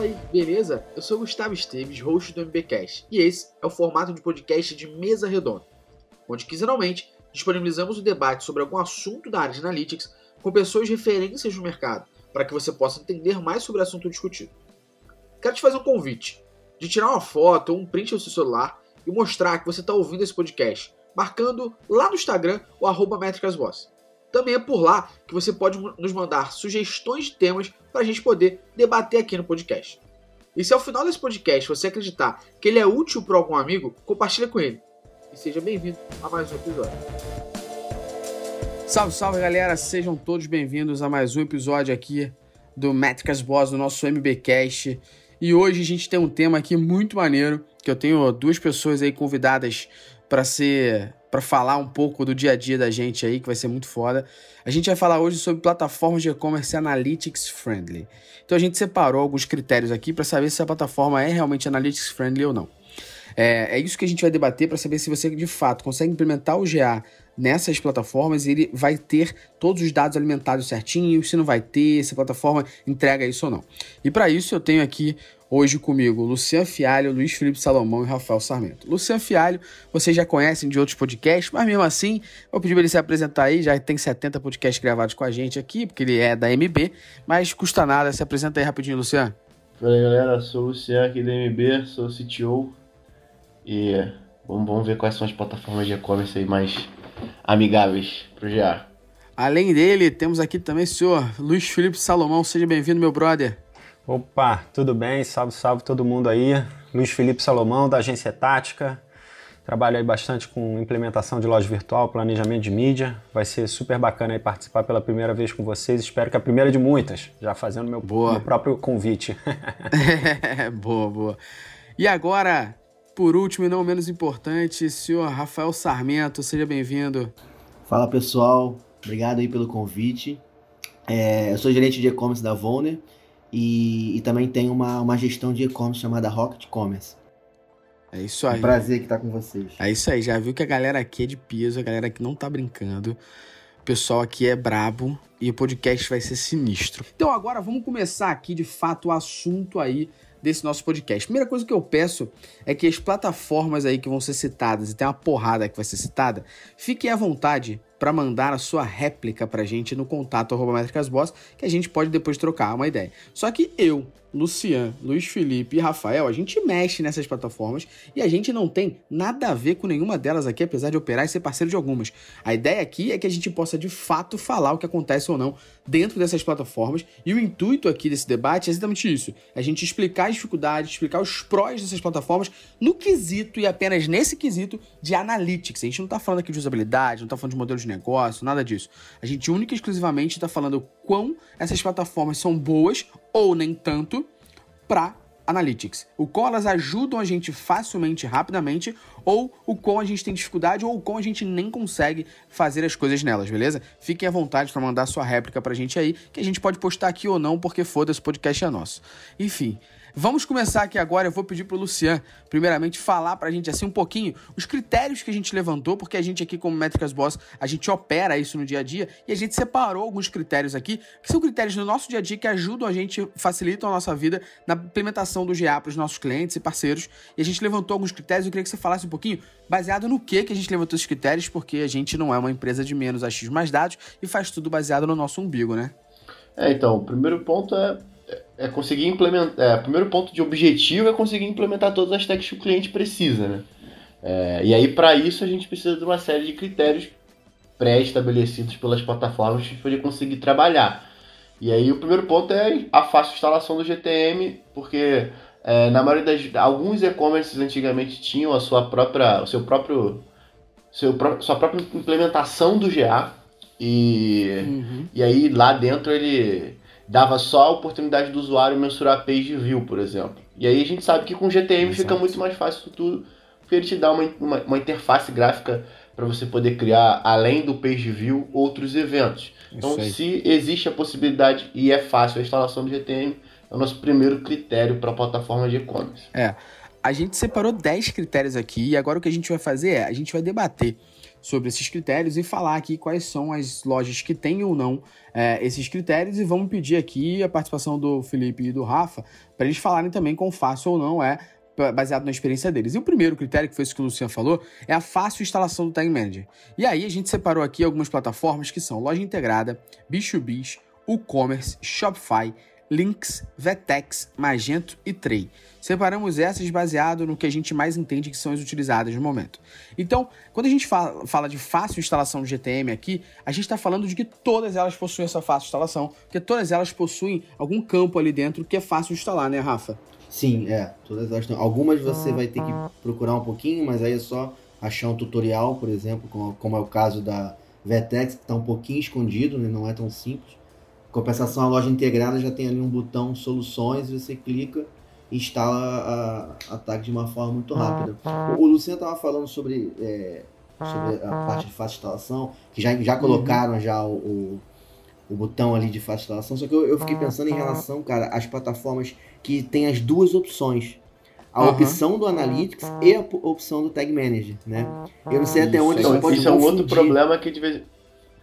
Fala aí, beleza? Eu sou Gustavo Esteves, host do MBcast, e esse é o formato de podcast de mesa redonda, onde quinzenalmente disponibilizamos o debate sobre algum assunto da área de analytics com pessoas referências no mercado, para que você possa entender mais sobre o assunto discutido. Quero te fazer um convite de tirar uma foto ou um print do seu celular e mostrar que você está ouvindo esse podcast, marcando lá no Instagram o arroba métricasboss. Também é por lá que você pode nos mandar sugestões de temas para a gente poder debater aqui no podcast. E se ao final desse podcast você acreditar que ele é útil para algum amigo, compartilha com ele. E seja bem-vindo a mais um episódio. Salve, salve galera, sejam todos bem-vindos a mais um episódio aqui do Métricas Boss, do nosso MBcast. E hoje a gente tem um tema aqui muito maneiro, que eu tenho duas pessoas aí convidadas para ser para falar um pouco do dia a dia da gente aí, que vai ser muito foda. A gente vai falar hoje sobre plataformas de e-commerce analytics friendly. Então a gente separou alguns critérios aqui para saber se a plataforma é realmente analytics friendly ou não. É, é isso que a gente vai debater para saber se você de fato consegue implementar o GA nessas plataformas ele vai ter todos os dados alimentados certinho, se não vai ter, se a plataforma entrega isso ou não. E para isso eu tenho aqui Hoje comigo, Luciano Fialho, Luiz Felipe Salomão e Rafael Sarmento. Luciano Fialho, vocês já conhecem de outros podcasts, mas mesmo assim, vou pedir para ele se apresentar aí. Já tem 70 podcasts gravados com a gente aqui, porque ele é da MB, mas custa nada. Se apresenta aí rapidinho, Luciano. Fala aí, galera. Sou o aqui da MB, sou o CTO. E vamos ver quais são as plataformas de e-commerce aí mais amigáveis para o GA. Além dele, temos aqui também o senhor Luiz Felipe Salomão. Seja bem-vindo, meu brother. Opa, tudo bem? Salve, salve todo mundo aí. Luiz Felipe Salomão, da Agência Tática. Trabalho aí bastante com implementação de loja virtual, planejamento de mídia. Vai ser super bacana aí participar pela primeira vez com vocês. Espero que a primeira de muitas, já fazendo meu, meu próprio convite. boa, boa. E agora, por último e não menos importante, senhor Rafael Sarmento, seja bem-vindo. Fala pessoal, obrigado aí pelo convite. É, eu sou gerente de e-commerce da Volner e, e também tem uma, uma gestão de e-commerce chamada Rocket Commerce. É isso aí. É um prazer que estar com vocês. É isso aí, já viu que a galera aqui é de piso, a galera aqui não tá brincando. O pessoal aqui é brabo e o podcast vai ser sinistro. Então agora vamos começar aqui de fato o assunto aí desse nosso podcast. Primeira coisa que eu peço é que as plataformas aí que vão ser citadas, e tem uma porrada que vai ser citada, fiquem à vontade para mandar a sua réplica pra gente no contato arroba que a gente pode depois trocar uma ideia. Só que eu, Lucian, Luiz Felipe e Rafael, a gente mexe nessas plataformas e a gente não tem nada a ver com nenhuma delas aqui, apesar de operar e ser parceiro de algumas. A ideia aqui é que a gente possa de fato falar o que acontece ou não dentro dessas plataformas e o intuito aqui desse debate é exatamente isso: a gente explicar as dificuldades, explicar os prós dessas plataformas no quesito e apenas nesse quesito de analytics. A gente não está falando aqui de usabilidade, não está falando de modelo de negócio, nada disso. A gente única e exclusivamente está falando quão essas plataformas são boas ou nem tanto para Analytics. O elas ajudam a gente facilmente, rapidamente, ou o qual a gente tem dificuldade, ou o qual a gente nem consegue fazer as coisas nelas, beleza? Fiquem à vontade para mandar sua réplica pra gente aí, que a gente pode postar aqui ou não, porque foda-se, o podcast é nosso. Enfim, Vamos começar aqui agora. Eu vou pedir para o Lucian, primeiramente, falar para a gente assim um pouquinho os critérios que a gente levantou, porque a gente aqui, como Métricas Boss, a gente opera isso no dia a dia e a gente separou alguns critérios aqui, que são critérios do nosso dia a dia que ajudam a gente, facilitam a nossa vida na implementação do GA para os nossos clientes e parceiros. E a gente levantou alguns critérios. Eu queria que você falasse um pouquinho baseado no que, que a gente levantou esses critérios, porque a gente não é uma empresa de menos a X mais dados e faz tudo baseado no nosso umbigo, né? É, então, o primeiro ponto é é conseguir implementar. É, o primeiro ponto de objetivo é conseguir implementar todas as techs que o cliente precisa, né? É, e aí, para isso, a gente precisa de uma série de critérios pré-estabelecidos pelas plataformas para poder conseguir trabalhar. E aí, o primeiro ponto é a fácil instalação do GTM, porque é, na maioria das. Alguns e-commerces antigamente tinham a sua própria. O seu próprio. Seu, sua própria implementação do GA. E, uhum. e aí lá dentro ele dava só a oportunidade do usuário mensurar a page view, por exemplo. E aí a gente sabe que com GTM Exato. fica muito mais fácil isso tudo, porque ele te dá uma, uma, uma interface gráfica para você poder criar, além do page view, outros eventos. Então, se existe a possibilidade e é fácil a instalação do GTM, é o nosso primeiro critério para a plataforma de e-commerce. É. a gente separou 10 critérios aqui e agora o que a gente vai fazer é, a gente vai debater sobre esses critérios e falar aqui quais são as lojas que têm ou não é, esses critérios e vamos pedir aqui a participação do Felipe e do Rafa para eles falarem também quão fácil ou não é baseado na experiência deles. E o primeiro critério, que foi isso que o Luciano falou, é a fácil instalação do Tag Manager. E aí a gente separou aqui algumas plataformas que são Loja Integrada, Bichubis, WooCommerce, Shopify, Lynx, Vetex, Magento e Tray. Separamos essas baseado no que a gente mais entende que são as utilizadas no momento. Então, quando a gente fala, fala de fácil instalação de GTM aqui, a gente está falando de que todas elas possuem essa fácil instalação, porque todas elas possuem algum campo ali dentro que é fácil instalar, né, Rafa? Sim, é. Todas elas estão. Algumas você vai ter que procurar um pouquinho, mas aí é só achar um tutorial, por exemplo, como, como é o caso da Vetex, que está um pouquinho escondido, né? não é tão simples. Compensação, a loja integrada já tem ali um botão soluções, você clica e instala a, a tag de uma forma muito rápida. O, o Luciano estava falando sobre, é, sobre a parte de fácil instalação, que já, já colocaram uhum. já o, o, o, botão ali de fácil instalação, só que eu, eu fiquei pensando em relação, cara, às plataformas que tem as duas opções. A uhum. opção do Analytics e a opção do Tag Manager, né? Eu não sei até onde isso, pode Isso é um outro problema que de vez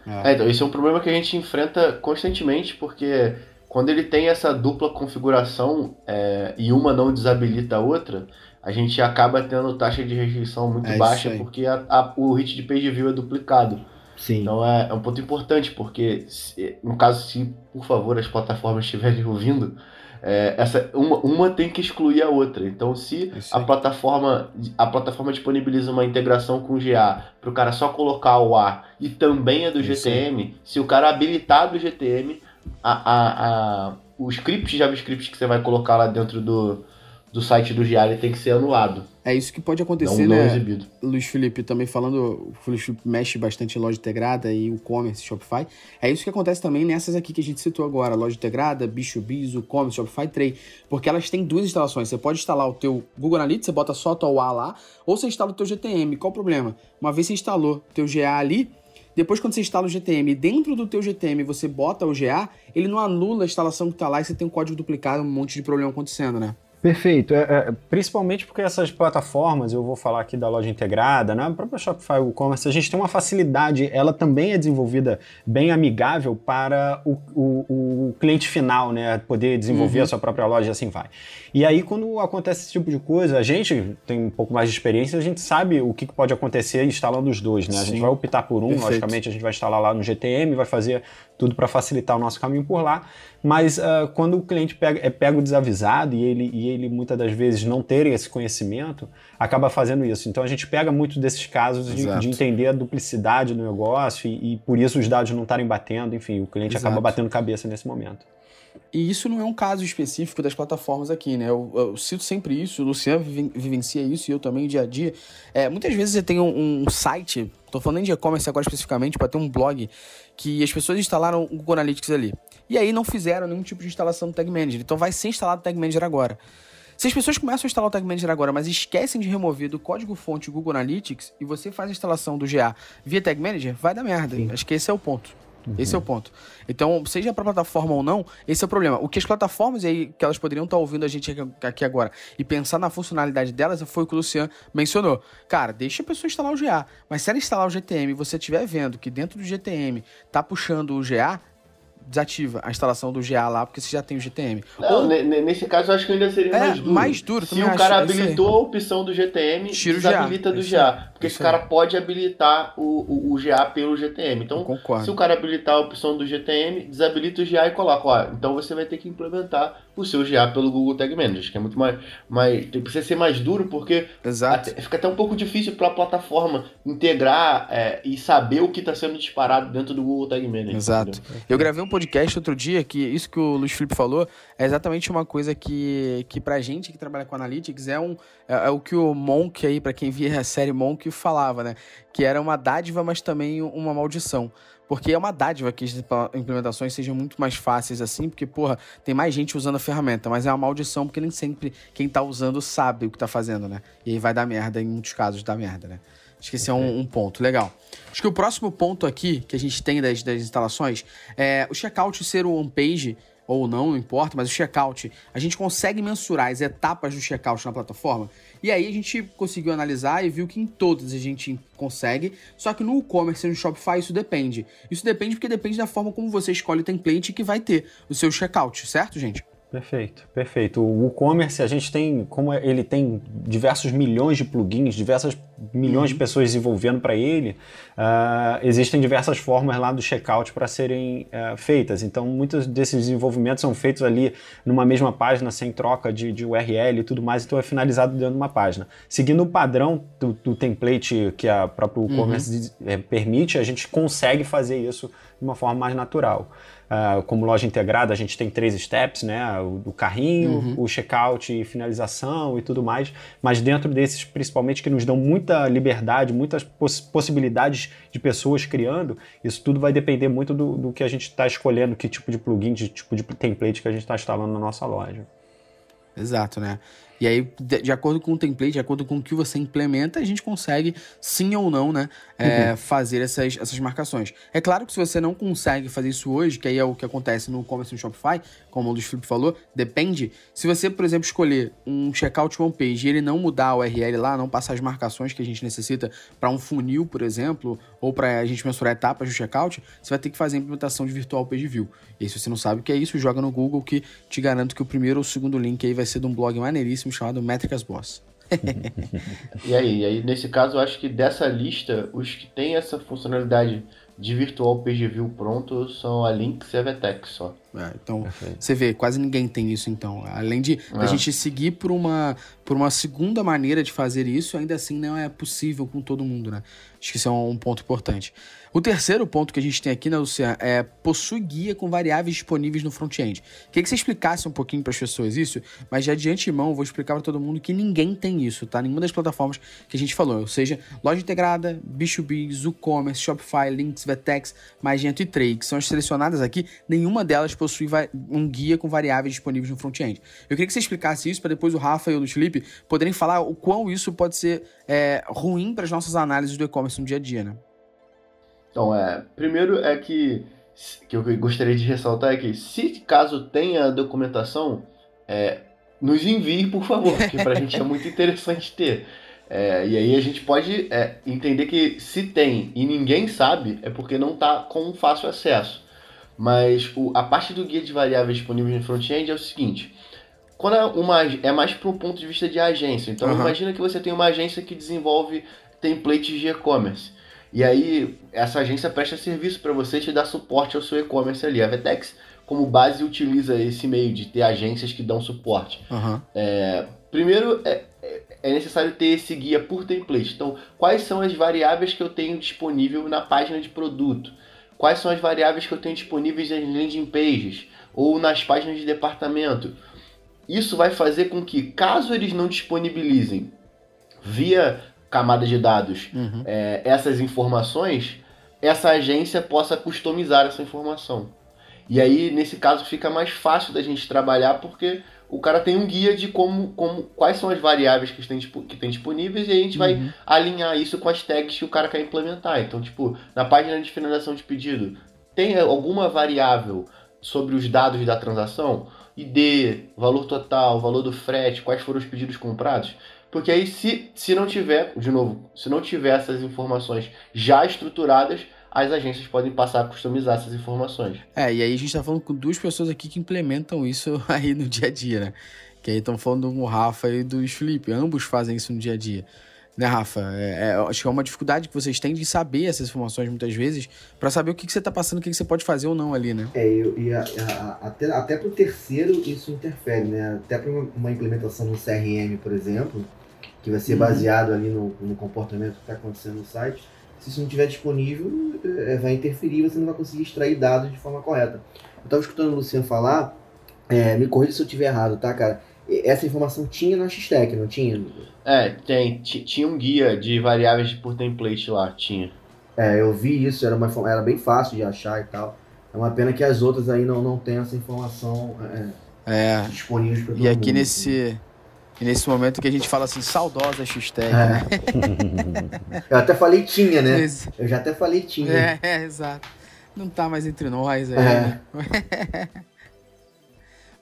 é. É, então, isso é um problema que a gente enfrenta constantemente, porque quando ele tem essa dupla configuração é, e uma não desabilita a outra, a gente acaba tendo taxa de rejeição muito é baixa, porque a, a, o hit de page view é duplicado. Sim. Então é, é um ponto importante, porque se, no caso, se por favor as plataformas estiverem ouvindo, é, essa uma, uma tem que excluir a outra. Então, se a plataforma a plataforma disponibiliza uma integração com o GA para o cara só colocar o A e também é do GTM, se o cara habilitar do GTM, a, a, a, o script JavaScript que você vai colocar lá dentro do, do site do GA tem que ser anulado. É isso que pode acontecer, não, não né? Exibido. Luiz Felipe, também falando, o Luiz Felipe mexe bastante em loja integrada e o commerce Shopify. É isso que acontece também nessas aqui que a gente citou agora, loja integrada, Bicho Biz, o commerce Shopify Tray, porque elas têm duas instalações. Você pode instalar o teu Google Analytics, você bota só o teu A lá, ou você instala o teu GTM. Qual o problema? Uma vez você instalou o teu GA ali, depois, quando você instala o GTM, dentro do teu GTM você bota o GA, ele não anula a instalação que está lá e você tem um código duplicado, um monte de problema acontecendo, né? Perfeito. É, é, principalmente porque essas plataformas, eu vou falar aqui da loja integrada, né? a própria Shopify e-commerce, a gente tem uma facilidade, ela também é desenvolvida bem amigável para o, o, o cliente final, né? Poder desenvolver uhum. a sua própria loja e assim vai. E aí, quando acontece esse tipo de coisa, a gente tem um pouco mais de experiência, a gente sabe o que pode acontecer instalando os dois, né? A gente vai optar por um, Perfeito. logicamente, a gente vai instalar lá no GTM, vai fazer tudo para facilitar o nosso caminho por lá. Mas uh, quando o cliente pega, é pego desavisado e ele, e ele muitas das vezes não ter esse conhecimento, acaba fazendo isso. Então a gente pega muito desses casos de, de entender a duplicidade do negócio e, e, por isso os dados não estarem batendo, enfim, o cliente Exato. acaba batendo cabeça nesse momento. E isso não é um caso específico das plataformas aqui, né? Eu, eu cito sempre isso, o Luciano vivencia isso e eu também dia a dia. É, muitas vezes você tem um, um site, tô falando nem de e-commerce agora especificamente, para ter um blog que as pessoas instalaram o Google Analytics ali. E aí não fizeram nenhum tipo de instalação do Tag Manager. Então vai ser instalado o Tag Manager agora. Se as pessoas começam a instalar o Tag Manager agora, mas esquecem de remover do código-fonte Google Analytics e você faz a instalação do GA via Tag Manager, vai dar merda. Sim. Acho que esse é o ponto. Uhum. Esse é o ponto. Então, seja para plataforma ou não, esse é o problema. O que as plataformas aí, que elas poderiam estar tá ouvindo a gente aqui agora e pensar na funcionalidade delas, foi o que o Luciano mencionou. Cara, deixa a pessoa instalar o GA, mas se ela instalar o GTM e você estiver vendo que dentro do GTM tá puxando o GA, desativa a instalação do GA lá, porque você já tem o GTM. Não, Ou... nesse caso eu acho que ainda seria é, mais duro. mais duro. Se o cara habilitou a opção do GTM, Tira desabilita do GA. Porque esse cara pode habilitar o, o, o, GA pelo GTM. Então, se o cara habilitar a opção do GTM, desabilita o GA e coloca, ó, então você vai ter que implementar o seu GA pelo Google Tag Manager, que é muito mais, mais precisa ser mais duro porque até, fica até um pouco difícil para a plataforma integrar é, e saber o que está sendo disparado dentro do Google Tag Manager. Exato. Entendeu? Eu gravei um podcast outro dia que isso que o Luiz Felipe falou é exatamente uma coisa que, que pra gente que trabalha com Analytics é, um, é, é o que o Monk aí, para quem via a série Monk, falava, né? Que era uma dádiva, mas também uma maldição. Porque é uma dádiva que as implementações sejam muito mais fáceis assim, porque, porra, tem mais gente usando a ferramenta, mas é uma maldição porque nem sempre quem tá usando sabe o que tá fazendo, né? E aí vai dar merda, em muitos casos dá merda, né? Acho que esse okay. é um, um, ponto legal. Acho que o próximo ponto aqui que a gente tem das, das instalações é o checkout ser o on-page ou não, não importa, mas o checkout, a gente consegue mensurar as etapas do checkout na plataforma. E aí a gente conseguiu analisar e viu que em todas a gente consegue, só que no e-commerce e no Shopify isso depende. Isso depende porque depende da forma como você escolhe o template que vai ter o seu checkout, certo, gente? Perfeito, perfeito. O e-commerce, a gente tem, como ele tem diversos milhões de plugins, diversas milhões uhum. de pessoas desenvolvendo para ele, uh, existem diversas formas lá do checkout para serem uh, feitas. Então, muitos desses desenvolvimentos são feitos ali numa mesma página, sem troca de, de URL e tudo mais, então é finalizado dentro de uma página. Seguindo o padrão do, do template que a próprio uhum. e-commerce uhum. permite, a gente consegue fazer isso de uma forma mais natural. Uh, como loja integrada, a gente tem três steps, né? O, o carrinho, uhum. o checkout e finalização e tudo mais. Mas dentro desses, principalmente, que nos dão muita liberdade, muitas poss possibilidades de pessoas criando, isso tudo vai depender muito do, do que a gente está escolhendo, que tipo de plugin, de tipo de template que a gente está instalando na nossa loja. Exato, né? E aí, de, acordo com o template, de acordo com o que você implementa, a gente consegue, sim ou não, né, é, uhum. fazer essas, essas marcações. É claro que se você não consegue fazer isso hoje, que aí é o que acontece no e-commerce no Shopify, como o Luiz Felipe falou, depende. Se você, por exemplo, escolher um checkout homepage e ele não mudar a URL lá, não passar as marcações que a gente necessita para um funil, por exemplo, ou para a gente mensurar etapas do checkout, você vai ter que fazer a implementação de Virtual Page View. E aí, se você não sabe o que é isso, joga no Google que te garanto que o primeiro ou o segundo link aí vai ser de um blog maneiríssimo chamado Métricas Boss. e aí, e aí, nesse caso, eu acho que dessa lista, os que têm essa funcionalidade de Virtual Page View pronto são a Lynx e a Vetex só. É, então, Perfeito. você vê, quase ninguém tem isso, então. Além de é. a gente seguir por uma, por uma segunda maneira de fazer isso, ainda assim não é possível com todo mundo, né? Acho que isso é um ponto importante. O terceiro ponto que a gente tem aqui, né, Luciano, é possui guia com variáveis disponíveis no front-end. Queria que você explicasse um pouquinho para as pessoas isso, mas já de antemão vou explicar para todo mundo que ninguém tem isso, tá? Nenhuma das plataformas que a gente falou, ou seja, loja integrada, B2B, ZooCommerce, Shopify, Links, Vetex, Magento e Trade, que são as selecionadas aqui, nenhuma delas possui um guia com variáveis disponíveis no front-end. Eu queria que você explicasse isso para depois o Rafa e o Luiz Felipe poderem falar o quão isso pode ser é, ruim para as nossas análises do e-commerce no dia a dia, né? Então, é, primeiro é que, que eu gostaria de ressaltar é que, se caso tenha documentação, é, nos envie, por favor, porque para a gente é muito interessante ter. É, e aí a gente pode é, entender que se tem e ninguém sabe, é porque não está com fácil acesso. Mas o, a parte do guia de variáveis disponíveis no front-end é o seguinte: quando é, uma, é mais para um ponto de vista de agência. Então, uhum. imagina que você tem uma agência que desenvolve templates de e-commerce. E aí, essa agência presta serviço para você te dar suporte ao seu e-commerce ali. A Vetex, como base, utiliza esse meio de ter agências que dão suporte. Uhum. É, primeiro, é, é necessário ter esse guia por template. Então, quais são as variáveis que eu tenho disponível na página de produto? Quais são as variáveis que eu tenho disponíveis nas landing pages ou nas páginas de departamento? Isso vai fazer com que, caso eles não disponibilizem via camada de dados uhum. é, essas informações, essa agência possa customizar essa informação. E aí, nesse caso, fica mais fácil da gente trabalhar porque o cara tem um guia de como, como quais são as variáveis que tem, que tem disponíveis e a gente uhum. vai alinhar isso com as tags que o cara quer implementar. Então, tipo, na página de finalização de pedido, tem alguma variável sobre os dados da transação? ID, valor total, valor do frete, quais foram os pedidos comprados? Porque aí, se, se não tiver, de novo, se não tiver essas informações já estruturadas, as agências podem passar a customizar essas informações. É, e aí a gente está falando com duas pessoas aqui que implementam isso aí no dia a dia, né? Que aí estão falando do Rafa e do Felipe. Ambos fazem isso no dia a dia. Né, Rafa? É, é, acho que é uma dificuldade que vocês têm de saber essas informações muitas vezes, para saber o que, que você está passando, o que, que você pode fazer ou não ali, né? É, e, a, a, até, até para o terceiro isso interfere, né? Até para uma, uma implementação no CRM, por exemplo, que vai ser uhum. baseado ali no, no comportamento que está acontecendo no site. Se isso não estiver disponível, é, vai interferir, você não vai conseguir extrair dados de forma correta. Eu estava escutando o Luciano falar, é, me corrija se eu estiver errado, tá, cara? Essa informação tinha na X-Tech, não tinha? É, tem. Tinha um guia de variáveis por template lá, tinha. É, eu vi isso, era, uma, era bem fácil de achar e tal. É uma pena que as outras aí não, não tenham essa informação é, é. disponível para todo E aqui mundo, nesse, assim. E nesse momento que a gente fala assim, saudosa X-Tech, é. né? Eu até falei tinha, né? Eu já até falei tinha. É, é exato. Não tá mais entre nós aí. É. Né?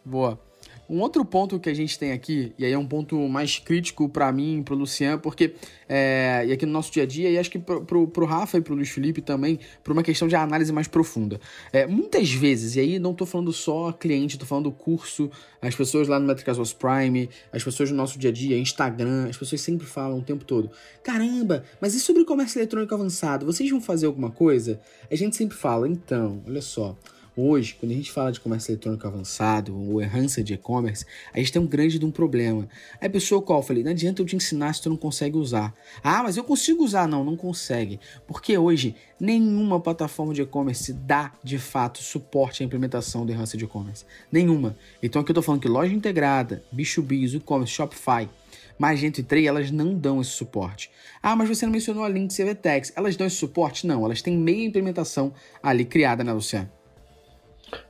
Boa. Um outro ponto que a gente tem aqui, e aí é um ponto mais crítico para mim, pro Luciano, porque, é, e aqui no nosso dia a dia, e acho que pro, pro, pro Rafa e pro Luiz Felipe também, por uma questão de análise mais profunda. É, muitas vezes, e aí não tô falando só cliente, tô falando curso, as pessoas lá no Metricas Was Prime, as pessoas no nosso dia a dia, Instagram, as pessoas sempre falam o tempo todo: caramba, mas e sobre comércio eletrônico avançado? Vocês vão fazer alguma coisa? A gente sempre fala, então, olha só. Hoje, quando a gente fala de comércio eletrônico avançado ou errança de e-commerce, a gente tem um grande de um problema. Aí a pessoa qual? Falei, não adianta eu te ensinar se tu não consegue usar. Ah, mas eu consigo usar. Não, não consegue. Porque hoje nenhuma plataforma de e-commerce dá, de fato, suporte à implementação da errança de e-commerce. Nenhuma. Então aqui eu tô falando que loja integrada, B2B, e-commerce, Shopify, Magento e Trey, elas não dão esse suporte. Ah, mas você não mencionou a Link CVTEX. Elas dão esse suporte? Não, elas têm meia implementação ali criada, né, Luciano?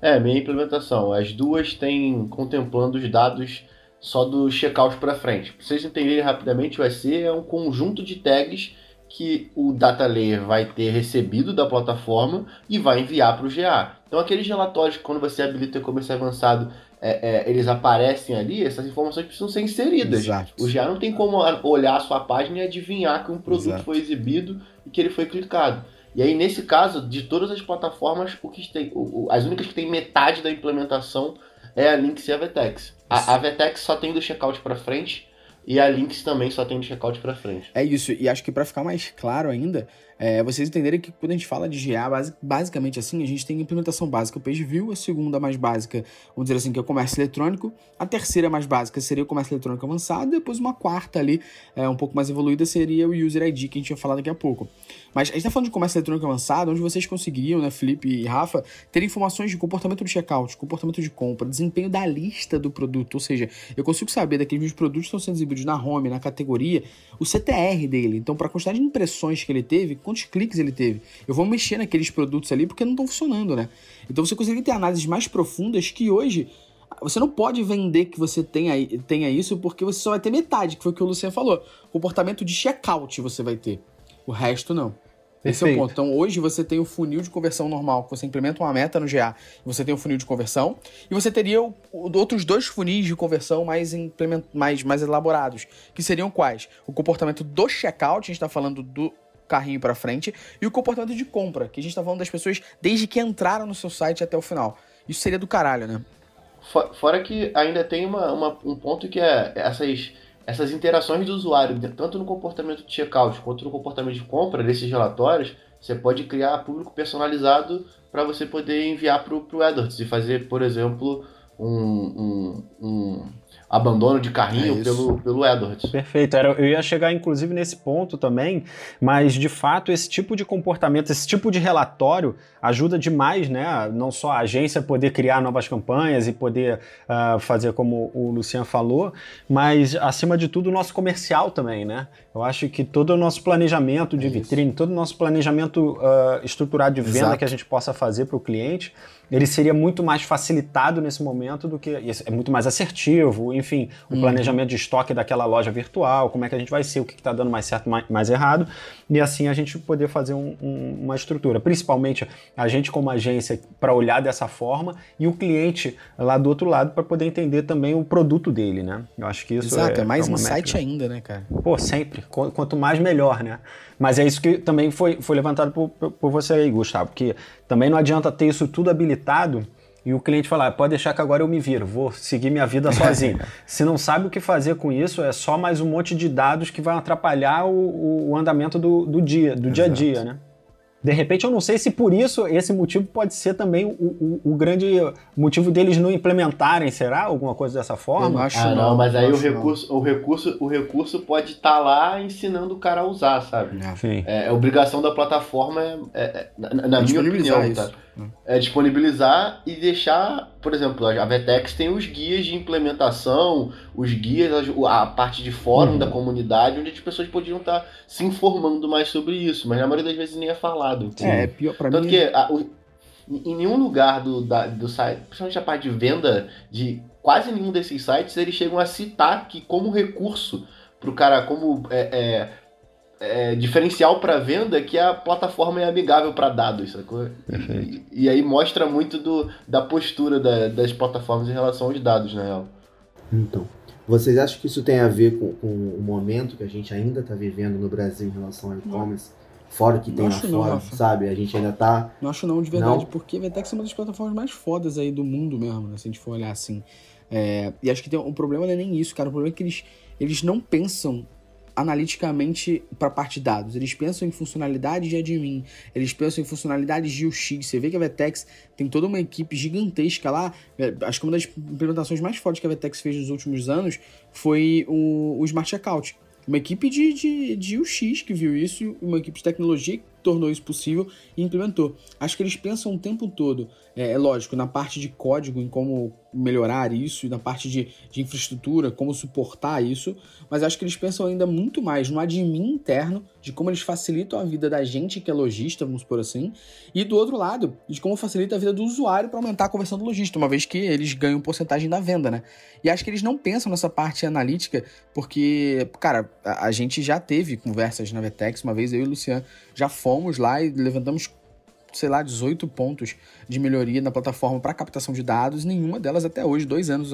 É, meia implementação. As duas têm contemplando os dados só do checkout para frente. Para vocês entenderem rapidamente, o EC é um conjunto de tags que o data layer vai ter recebido da plataforma e vai enviar para o GA. Então, aqueles relatórios que quando você habilita o e-commerce avançado, é, é, eles aparecem ali, essas informações precisam ser inseridas. Exato. O GA não tem como olhar a sua página e adivinhar que um produto Exato. foi exibido e que ele foi clicado. E aí, nesse caso, de todas as plataformas, o que tem, o, o, as únicas que tem metade da implementação é a Lynx e a Vetex. A, a Vetex só tem do checkout para frente e a Lynx também só tem do checkout para frente. É isso, e acho que para ficar mais claro ainda, é, vocês entenderem que quando a gente fala de GA, basic, basicamente assim, a gente tem a implementação básica, o Page View, a segunda mais básica, vamos dizer assim, que é o comércio eletrônico, a terceira mais básica seria o comércio eletrônico avançado, depois uma quarta ali, é, um pouco mais evoluída, seria o User ID, que a gente vai falar daqui a pouco. Mas a gente tá falando de comércio eletrônico avançado, onde vocês conseguiriam, né, Felipe e Rafa, ter informações de comportamento de checkout, comportamento de compra, desempenho da lista do produto, ou seja, eu consigo saber daqueles produtos que estão sendo exibidos na home, na categoria, o CTR dele. Então, para a quantidade de impressões que ele teve, quantos cliques ele teve, eu vou mexer naqueles produtos ali porque não estão funcionando, né? Então, você consegue ter análises mais profundas que hoje você não pode vender que você tenha, tenha isso porque você só vai ter metade, que foi o que o Luciano falou. Comportamento de checkout você vai ter. O resto não. Esse é o ponto. Então, hoje você tem o funil de conversão normal, que você implementa uma meta no GA, você tem o funil de conversão, e você teria o, o, outros dois funis de conversão mais, implement, mais, mais elaborados, que seriam quais? O comportamento do checkout, a gente está falando do carrinho para frente, e o comportamento de compra, que a gente está falando das pessoas desde que entraram no seu site até o final. Isso seria do caralho, né? Fora que ainda tem uma, uma um ponto que é essas essas interações do usuário, tanto no comportamento de checkout quanto no comportamento de compra desses relatórios, você pode criar público personalizado para você poder enviar para o AdWords e fazer, por exemplo, um, um, um abandono de carrinho é pelo, pelo Edwards. Perfeito. Era, eu ia chegar, inclusive, nesse ponto também, mas de fato, esse tipo de comportamento, esse tipo de relatório ajuda demais, né? Não só a agência poder criar novas campanhas e poder uh, fazer como o Luciano falou, mas acima de tudo o nosso comercial também, né? Eu acho que todo o nosso planejamento de é vitrine, todo o nosso planejamento uh, estruturado de venda Exato. que a gente possa fazer para o cliente, ele seria muito mais facilitado nesse momento do que. É muito mais assertivo, enfim, o uhum. planejamento de estoque daquela loja virtual, como é que a gente vai ser, o que está dando mais certo, mais, mais, errado, e assim a gente poder fazer um, um, uma estrutura. Principalmente a gente, como agência, para olhar dessa forma, e o cliente lá do outro lado para poder entender também o produto dele, né? Eu acho que isso Exato, é, é mais é insight métrica. ainda, né, cara? Pô, sempre. Quanto mais, melhor, né? Mas é isso que também foi, foi levantado por, por você aí, Gustavo, porque também não adianta ter isso tudo habilitado e o cliente falar, pode deixar que agora eu me viro, vou seguir minha vida sozinho. Se não sabe o que fazer com isso, é só mais um monte de dados que vai atrapalhar o, o andamento do, do dia, do Exato. dia a dia, né? De repente, eu não sei se por isso esse motivo pode ser também o, o, o grande motivo deles não implementarem, será? Alguma coisa dessa forma? Eu acho ah, não, não mas aí o recurso, o recurso, o recurso pode estar tá lá ensinando o cara a usar, sabe? É, é obrigação da plataforma, é, é, na, na minha opinião, tá? É disponibilizar e deixar, por exemplo, a Vetex tem os guias de implementação, os guias, a parte de fórum uhum. da comunidade, onde as pessoas podiam estar se informando mais sobre isso, mas na maioria das vezes nem é falado. É, é pior pra Tanto mim. que a, o, em nenhum lugar do, da, do site, principalmente a parte de venda de quase nenhum desses sites, eles chegam a citar que como recurso para o cara, como é, é, é, diferencial para venda que a plataforma é amigável para dados, sacou? E, e, aí mostra muito do, da postura da, das plataformas em relação aos dados, na real. Então, vocês acham que isso tem a ver com, com o momento que a gente ainda está vivendo no Brasil em relação ao e-commerce? Fora o que tem lá fora, não, sabe? A gente ainda tá. Não acho não, de verdade, não. porque a Vetex é uma das plataformas mais fodas aí do mundo mesmo, né? Se a gente for olhar assim. É... E acho que tem um problema não é nem isso, cara. O problema é que eles, eles não pensam analiticamente para a parte de dados. Eles pensam em funcionalidades de admin, eles pensam em funcionalidades de UX. Você vê que a Vetex tem toda uma equipe gigantesca lá. É, acho que uma das implementações mais fortes que a Vetex fez nos últimos anos foi o, o Smart Checkout. Uma equipe de, de, de UX que viu isso, uma equipe de tecnologia tornou isso possível e implementou. Acho que eles pensam o tempo todo, é, é lógico, na parte de código, em como melhorar isso, e na parte de, de infraestrutura, como suportar isso, mas acho que eles pensam ainda muito mais no admin interno, de como eles facilitam a vida da gente que é lojista, vamos por assim, e do outro lado, de como facilita a vida do usuário para aumentar a conversão do lojista, uma vez que eles ganham porcentagem da venda, né? E acho que eles não pensam nessa parte analítica, porque, cara, a, a gente já teve conversas na Vetex, uma vez eu e o Luciano já fomos lá e levantamos sei lá, 18 pontos de melhoria na plataforma para captação de dados, nenhuma delas até hoje, dois anos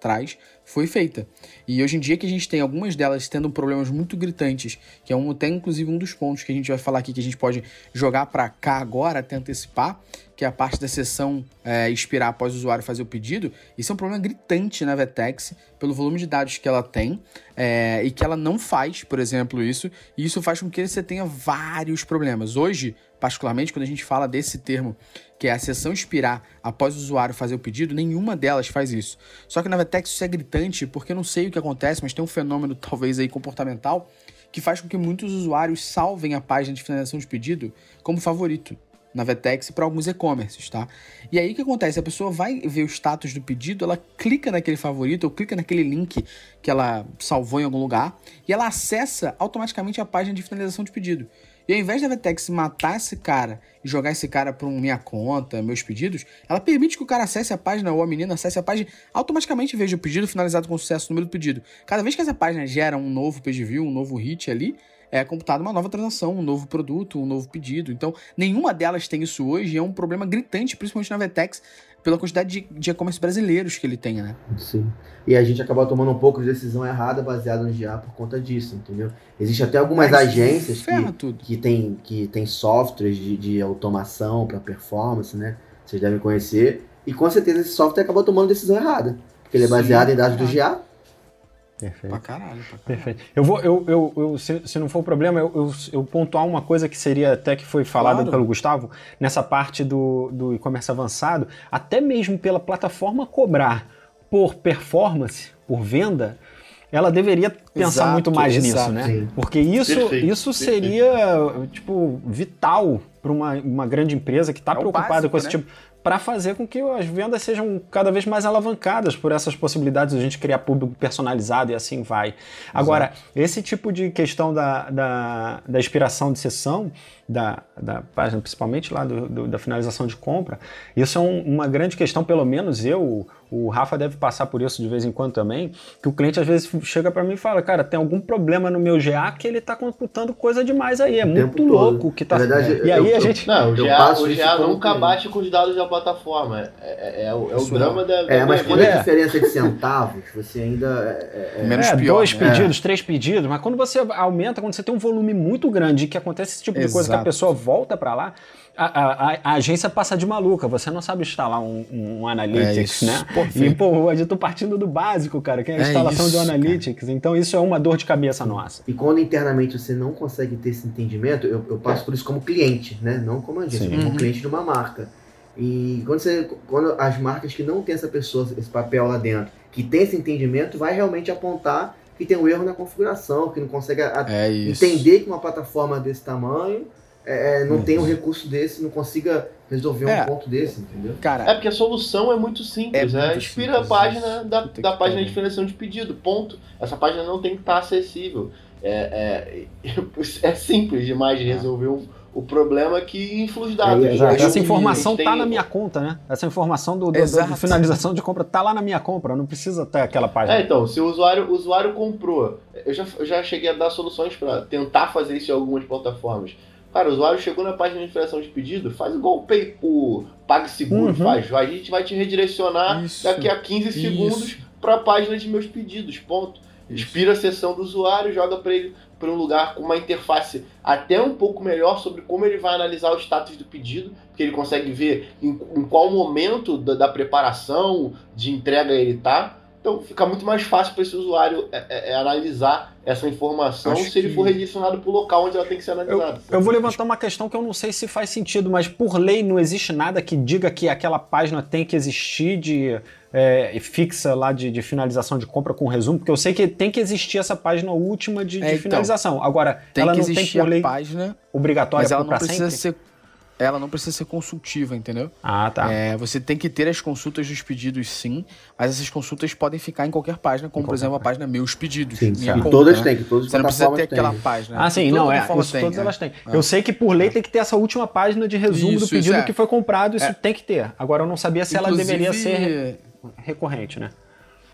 atrás, foi feita. E hoje em dia que a gente tem algumas delas tendo problemas muito gritantes, que é um, até inclusive um dos pontos que a gente vai falar aqui que a gente pode jogar para cá agora, até antecipar, que é a parte da sessão é, expirar após o usuário fazer o pedido, isso é um problema gritante na Vetex, pelo volume de dados que ela tem, é, e que ela não faz, por exemplo, isso, e isso faz com que você tenha vários problemas. Hoje, particularmente, quando a gente fala desse termo, que é a sessão expirar após o usuário fazer o pedido, nenhuma delas faz isso. Só que na Vetex isso é gritante, porque eu não sei o que acontece, mas tem um fenômeno, talvez aí comportamental, que faz com que muitos usuários salvem a página de finalização de pedido como favorito na Vetex para alguns e-commerces, tá? E aí o que acontece? A pessoa vai ver o status do pedido, ela clica naquele favorito ou clica naquele link que ela salvou em algum lugar e ela acessa automaticamente a página de finalização de pedido. E ao invés da Vetex matar esse cara e jogar esse cara para minha conta, meus pedidos, ela permite que o cara acesse a página ou a menina acesse a página automaticamente veja o pedido finalizado com sucesso, o número do pedido. Cada vez que essa página gera um novo page view, um novo hit ali, é computada uma nova transação, um novo produto, um novo pedido. Então, nenhuma delas tem isso hoje é um problema gritante, principalmente na Vetex, pela quantidade de e-commerce brasileiros que ele tem, né? Sim. E a gente acabou tomando um pouco de decisão errada baseada no GA por conta disso, entendeu? Existem até algumas agências que, que, tem, que tem softwares de, de automação para performance, né? Vocês devem conhecer. E com certeza esse software acabou tomando decisão errada. Porque ele é baseado Sim, em dados do GA Perfeito. Pra caralho, pra caralho. Perfeito. Eu vou, eu, eu, eu se, se, não for o problema, eu, eu, eu, pontuar uma coisa que seria até que foi falada claro. pelo Gustavo, nessa parte do, do e-commerce avançado, até mesmo pela plataforma cobrar por performance, por venda, ela deveria pensar exato, muito mais exato, nisso, né? Sim. Porque isso, perfeito, isso seria, perfeito. tipo, vital para uma, uma grande empresa que está é preocupada básico, com esse né? tipo para fazer com que as vendas sejam cada vez mais alavancadas por essas possibilidades de a gente criar público personalizado e assim vai. Agora, Exato. esse tipo de questão da, da, da inspiração de sessão, da, da página, principalmente lá do, do, da finalização de compra, isso é um, uma grande questão, pelo menos eu, o Rafa deve passar por isso de vez em quando também, que o cliente às vezes chega para mim e fala, cara, tem algum problema no meu GA que ele está computando coisa demais aí, é o muito louco que tá... Na verdade, e aí eu, a gente... Não, o GA, o GA nunca bate com os dados da plataforma, é, é, é o, é o drama da... É, mas quando é diferença de centavos, você ainda... É, é Menos é, pior, dois né? pedidos, três pedidos, mas quando você aumenta, quando você tem um volume muito grande que acontece esse tipo de Exato. coisa que a pessoa volta para lá, a, a, a, agência passa de maluca, você não sabe instalar um, um Analytics, é né? E, pô, hoje eu tô partindo do básico, cara, que é a é instalação isso, do Analytics. Cara. Então isso é uma dor de cabeça nossa. E quando internamente você não consegue ter esse entendimento, eu, eu passo por isso como cliente, né? Não como agência, Sim. como uhum. cliente de uma marca. E quando, você, quando as marcas que não tem essa pessoa, esse papel lá dentro, que tem esse entendimento, vai realmente apontar que tem um erro na configuração, que não consegue a, é entender que uma plataforma desse tamanho é, é, não tem um recurso desse, não consiga resolver é. um ponto desse, entendeu? Cara, é porque a solução é muito simples, é né? Inspira a página da, da página de definição de pedido, ponto. Essa página não tem que estar acessível. É, é, é simples demais de é. resolver um, O problema que influi os dados. É, exato. Essa informação está na minha conta, né? Essa informação do, do, do, finalização de compra está lá na minha compra, não precisa ter aquela página. É, então, se o usuário, o usuário comprou, eu já, eu já cheguei a dar soluções para tentar fazer isso em algumas plataformas. Cara, o usuário chegou na página de infração de pedido, faz igual o, Pay, o PagSeguro uhum. faz. A gente vai te redirecionar isso, daqui a 15 isso. segundos para a página de meus pedidos, ponto. Expira a sessão do usuário, joga para ele para um lugar com uma interface até um pouco melhor sobre como ele vai analisar o status do pedido, porque ele consegue ver em, em qual momento da, da, preparação, de entrega ele está. Então fica muito mais fácil para esse usuário é, é, é, analisar essa informação Acho se ele for redirecionado para o local onde ela tem que ser analisada. Eu, eu, vou levantar uma questão que eu não sei se faz sentido, mas por lei não existe nada que diga que aquela página tem que existir de é, fixa lá de, de, finalização de compra com resumo, porque eu sei que tem que existir essa página última de, de é, então, finalização. Agora, ela não tem por lei página, obrigatória mas ela não precisa sempre? ser ela não precisa ser consultiva, entendeu? Ah, tá. É, você tem que ter as consultas dos pedidos, sim, mas essas consultas podem ficar em qualquer página, como por exemplo a página Meus Pedidos. Sim, sim. Conta, todas né? têm, que todas Você não precisa ter aquela página. Ah, sim, não, é, isso, tem, todas é. elas têm. É. Eu sei que por lei tem que ter essa última página de resumo isso, do pedido é. que foi comprado, isso é. tem que ter. Agora eu não sabia se Inclusive, ela deveria ser recorrente, né?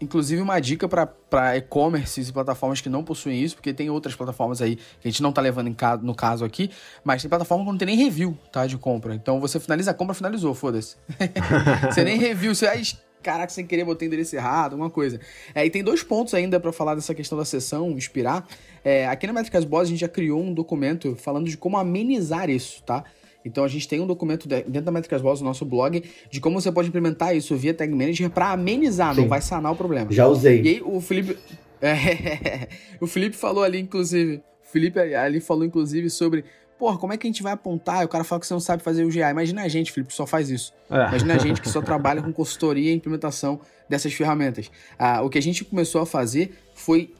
Inclusive, uma dica para e-commerces e plataformas que não possuem isso, porque tem outras plataformas aí que a gente não tá levando em no caso aqui, mas tem plataforma que não tem nem review, tá? De compra. Então você finaliza a compra, finalizou, foda-se. você nem review, você. Ai, caraca, sem querer botei endereço errado, uma coisa. É, e tem dois pontos ainda para falar dessa questão da sessão, inspirar. É, aqui na Métricas Boss a gente já criou um documento falando de como amenizar isso, tá? Então a gente tem um documento dentro da Métricas Boss, no nosso blog, de como você pode implementar isso via Tag Manager para amenizar, Sim. não vai sanar o problema. Já usei. E aí o Felipe. É, o Felipe falou ali, inclusive. O Felipe ali falou, inclusive, sobre. Porra, como é que a gente vai apontar? E o cara fala que você não sabe fazer o GA. Imagina a gente, Felipe, que só faz isso. É. Imagina a gente que só trabalha com consultoria e implementação dessas ferramentas. Ah, o que a gente começou a fazer foi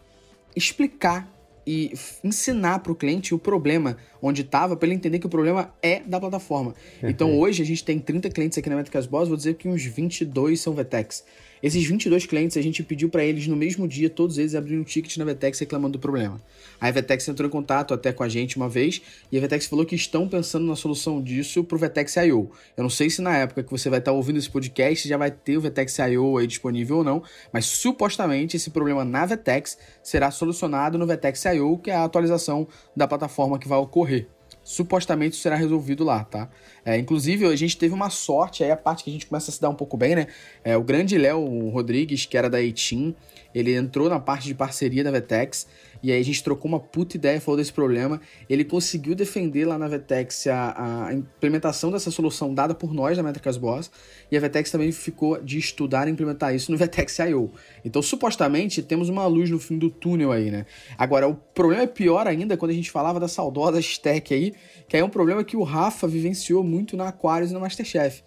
explicar e ensinar para o cliente o problema onde estava, para ele entender que o problema é da plataforma. Então hoje a gente tem 30 clientes aqui na Métricas Boss, vou dizer que uns 22 são VTEX. Esses 22 clientes, a gente pediu para eles no mesmo dia, todos eles abriram um ticket na Vetex reclamando do problema. A Vetex entrou em contato até com a gente uma vez e a Vetex falou que estão pensando na solução disso pro Vetex I.O. Eu não sei se na época que você vai estar ouvindo esse podcast já vai ter o Vetex I.O. aí disponível ou não, mas supostamente esse problema na Vetex será solucionado no Vetex I.O., que é a atualização da plataforma que vai ocorrer supostamente será resolvido lá, tá? É, inclusive, a gente teve uma sorte, aí a parte que a gente começa a se dar um pouco bem, né? É, o grande Léo Rodrigues, que era da Eitin, ele entrou na parte de parceria da Vetex e aí a gente trocou uma puta ideia, falou desse problema. Ele conseguiu defender lá na Vetex a, a implementação dessa solução dada por nós da Métricas Boss. E a Vetex também ficou de estudar e implementar isso no Vetex I.O. Então, supostamente, temos uma luz no fim do túnel aí, né? Agora, o problema é pior ainda quando a gente falava da saudosa Stack aí, que aí é um problema que o Rafa vivenciou muito na Aquarius e no Masterchef.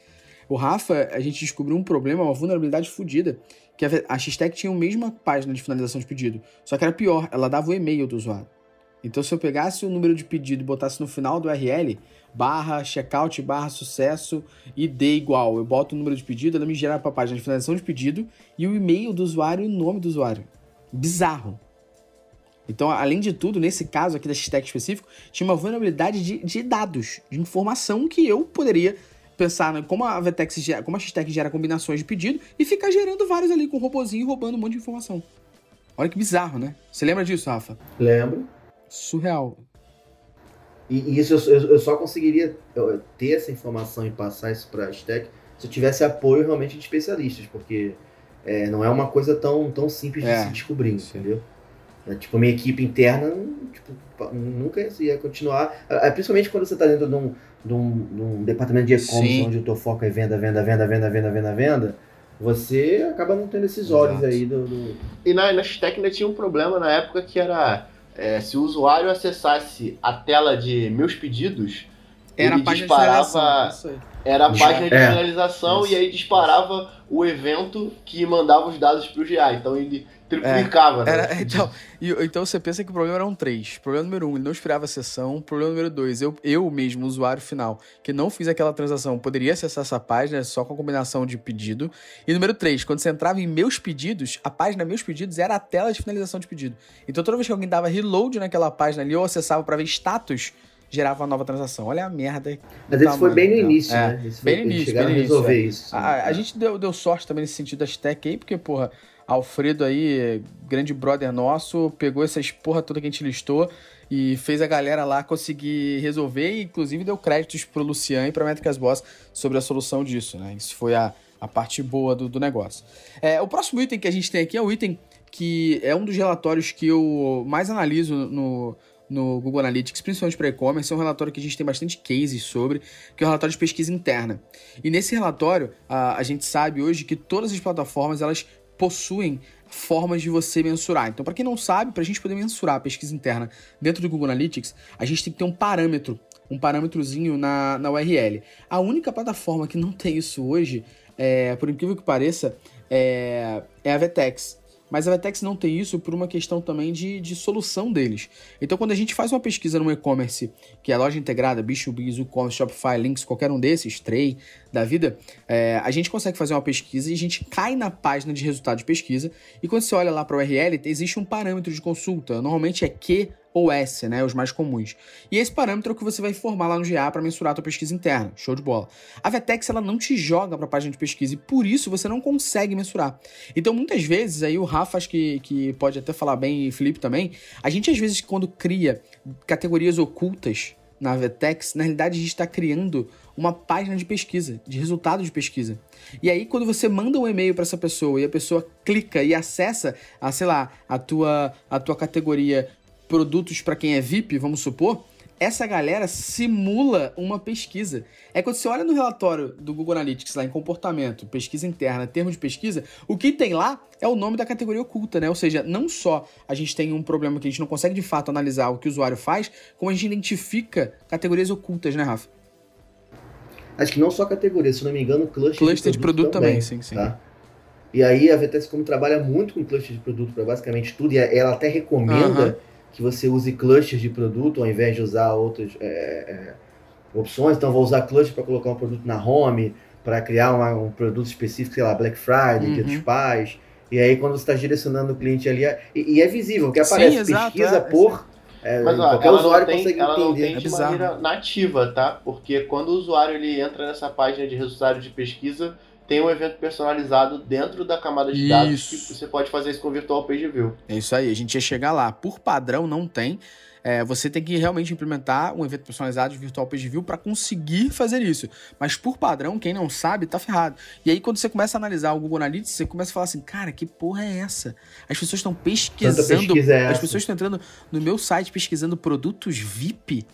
O Rafa, a gente descobriu um problema, uma vulnerabilidade fodida, que a X-Tech tinha a mesma página de finalização de pedido, só que era pior, ela dava o e-mail do usuário. Então, se eu pegasse o número de pedido e botasse no final do URL, barra checkout, barra sucesso, ID igual, eu boto o número de pedido, ela me gera para a página de finalização de pedido e o e-mail do usuário e o nome do usuário. Bizarro. Então, além de tudo, nesse caso aqui da X-Tech específico, tinha uma vulnerabilidade de, de dados, de informação que eu poderia pensar né, como a Vetex gera, como a X-Tech gera combinações de pedido e ficar gerando vários ali com o robozinho roubando um monte de informação. Olha que bizarro, né? Você lembra disso, Rafa? Lembro. Surreal. E, e isso eu, eu, só conseguiria ter essa informação e passar isso para a X-Tech se eu tivesse apoio realmente de especialistas, porque é, não é uma coisa tão, tão simples de é. se descobrir, entendeu? É, tipo, a minha equipe interna tipo, nunca ia continuar. É, é, principalmente quando você está dentro de um, de um, de um departamento de e-commerce onde o teu foco é venda, venda, venda, venda, venda, venda, venda, você acaba não tendo esses olhos Exato. aí do, do... E na, na X-Tech ainda tinha um problema na época que era é, se o usuário acessasse a tela de meus pedidos, era ele disparava. Era a página de é. finalização e aí disparava o evento que mandava os dados para o GA. Então ele triplicava, é, né? Era, então, e, então você pensa que o problema eram três. Problema número um, ele não esperava a sessão. Problema número dois, eu, eu mesmo, usuário final, que não fiz aquela transação, poderia acessar essa página só com a combinação de pedido. E número três, quando você entrava em meus pedidos, a página meus pedidos era a tela de finalização de pedido. Então toda vez que alguém dava reload naquela página ali ou acessava para ver status, gerava uma nova transação. Olha a merda. Mas isso foi bem no início, é, né? Isso bem no início. Bem a resolver início, isso. é. A, a, gente deu, deu sorte também nesse sentido das tech aí, porque, porra, Alfredo aí, grande brother nosso, pegou essas porra toda que a gente listou e fez a galera lá conseguir resolver e, inclusive, deu créditos pro Lucian e pra Métricas Boss sobre a solução disso, né? Isso foi a, a parte boa do, do negócio. É, o próximo item que a gente tem aqui é o item que é um dos relatórios que eu mais analiso no, no Google Analytics, principalmente para e-commerce, é um relatório que a gente tem bastante cases sobre, que é o relatório de pesquisa interna. E nesse relatório, a, a gente sabe hoje que todas as plataformas elas possuem formas de você mensurar. Então, para quem não sabe, para a gente poder mensurar a pesquisa interna dentro do Google Analytics, a gente tem que ter um parâmetro, um parâmetrozinho na, na URL. A única plataforma que não tem isso hoje, é, por incrível que pareça, é, é a Vetex. Mas a Vetex não tem isso por uma questão também de, de solução deles. Então, quando a gente faz uma pesquisa no e-commerce, que é loja integrada, Bichobiz, WooCommerce, Shopify, Links, qualquer um desses, Tray, da vida, é, a gente consegue fazer uma pesquisa e a gente cai na página de resultado de pesquisa. E quando você olha lá para o URL, existe um parâmetro de consulta. Normalmente é Q ou S, né, os mais comuns. E esse parâmetro é o que você vai informar lá no GA para mensurar a tua pesquisa interna. Show de bola. A Vetex ela não te joga para a página de pesquisa e por isso você não consegue mensurar. Então muitas vezes aí o Rafa acho que, que pode até falar bem e Felipe também, a gente às vezes quando cria categorias ocultas na Vetex, na realidade a gente está criando uma página de pesquisa, de resultado de pesquisa. E aí, quando você manda um e-mail para essa pessoa e a pessoa clica e acessa, a, sei lá, a tua, a tua categoria produtos para quem é VIP, vamos supor, essa galera simula uma pesquisa. É quando você olha no relatório do Google Analytics lá em comportamento, pesquisa interna, termo de pesquisa, o que tem lá é o nome da categoria oculta, né? Ou seja, não só a gente tem um problema que a gente não consegue de fato analisar o que o usuário faz, como a gente identifica categorias ocultas, né, Rafa? Acho que não só categoria, se não me engano, cluster, cluster de produto, de produto também, também, sim, sim. Tá? E aí a VTS como trabalha muito com cluster de produto para basicamente tudo, e ela até recomenda uhum que você use clusters de produto ao invés de usar outras é, é, opções. Então, vou usar cluster para colocar um produto na home, para criar uma, um produto específico, sei lá, Black Friday, uhum. Dia dos Pais. E aí, quando você está direcionando o cliente ali, é, e, e, é visível, porque aparece Sim, pesquisa exato, é, por. É, Mas ó, qualquer usuário tem, consegue ela entender. Não tem de é maneira nativa, tá? Porque quando o usuário ele entra nessa página de resultado de pesquisa, tem um evento personalizado dentro da camada de dados isso. que você pode fazer isso com o Virtual Page View. É isso aí, a gente ia chegar lá. Por padrão, não tem. É, você tem que realmente implementar um evento personalizado de Virtual Page View para conseguir fazer isso. Mas por padrão, quem não sabe, tá ferrado. E aí, quando você começa a analisar o Google Analytics, você começa a falar assim, cara, que porra é essa? As pessoas estão pesquisando. É as pessoas estão entrando no meu site pesquisando produtos VIP.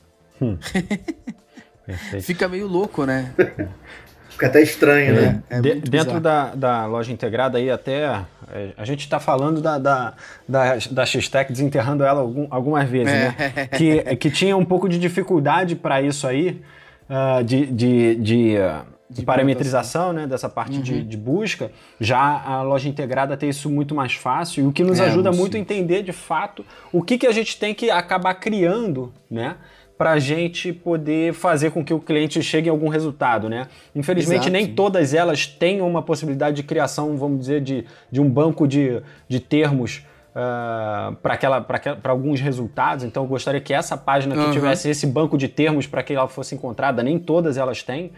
Hum. Fica meio louco, né? Fica até estranho, né? é, né? É de, dentro da, da loja integrada aí, até é, a gente está falando da, da, da, da X-Tech, desenterrando ela algum, algumas vezes, né? É. Que, que tinha um pouco de dificuldade para isso aí, uh, de, de, de, uh, de parametrização, né? Dessa parte uhum. de, de busca. Já a loja integrada tem isso muito mais fácil, o que nos é, ajuda muito a entender de fato o que, que a gente tem que acabar criando, né? Para a gente poder fazer com que o cliente chegue a algum resultado, né? Infelizmente, Exato. nem todas elas têm uma possibilidade de criação, vamos dizer, de, de um banco de, de termos uh, para alguns resultados. Então, eu gostaria que essa página uhum. tivesse esse banco de termos para que ela fosse encontrada. Nem todas elas têm.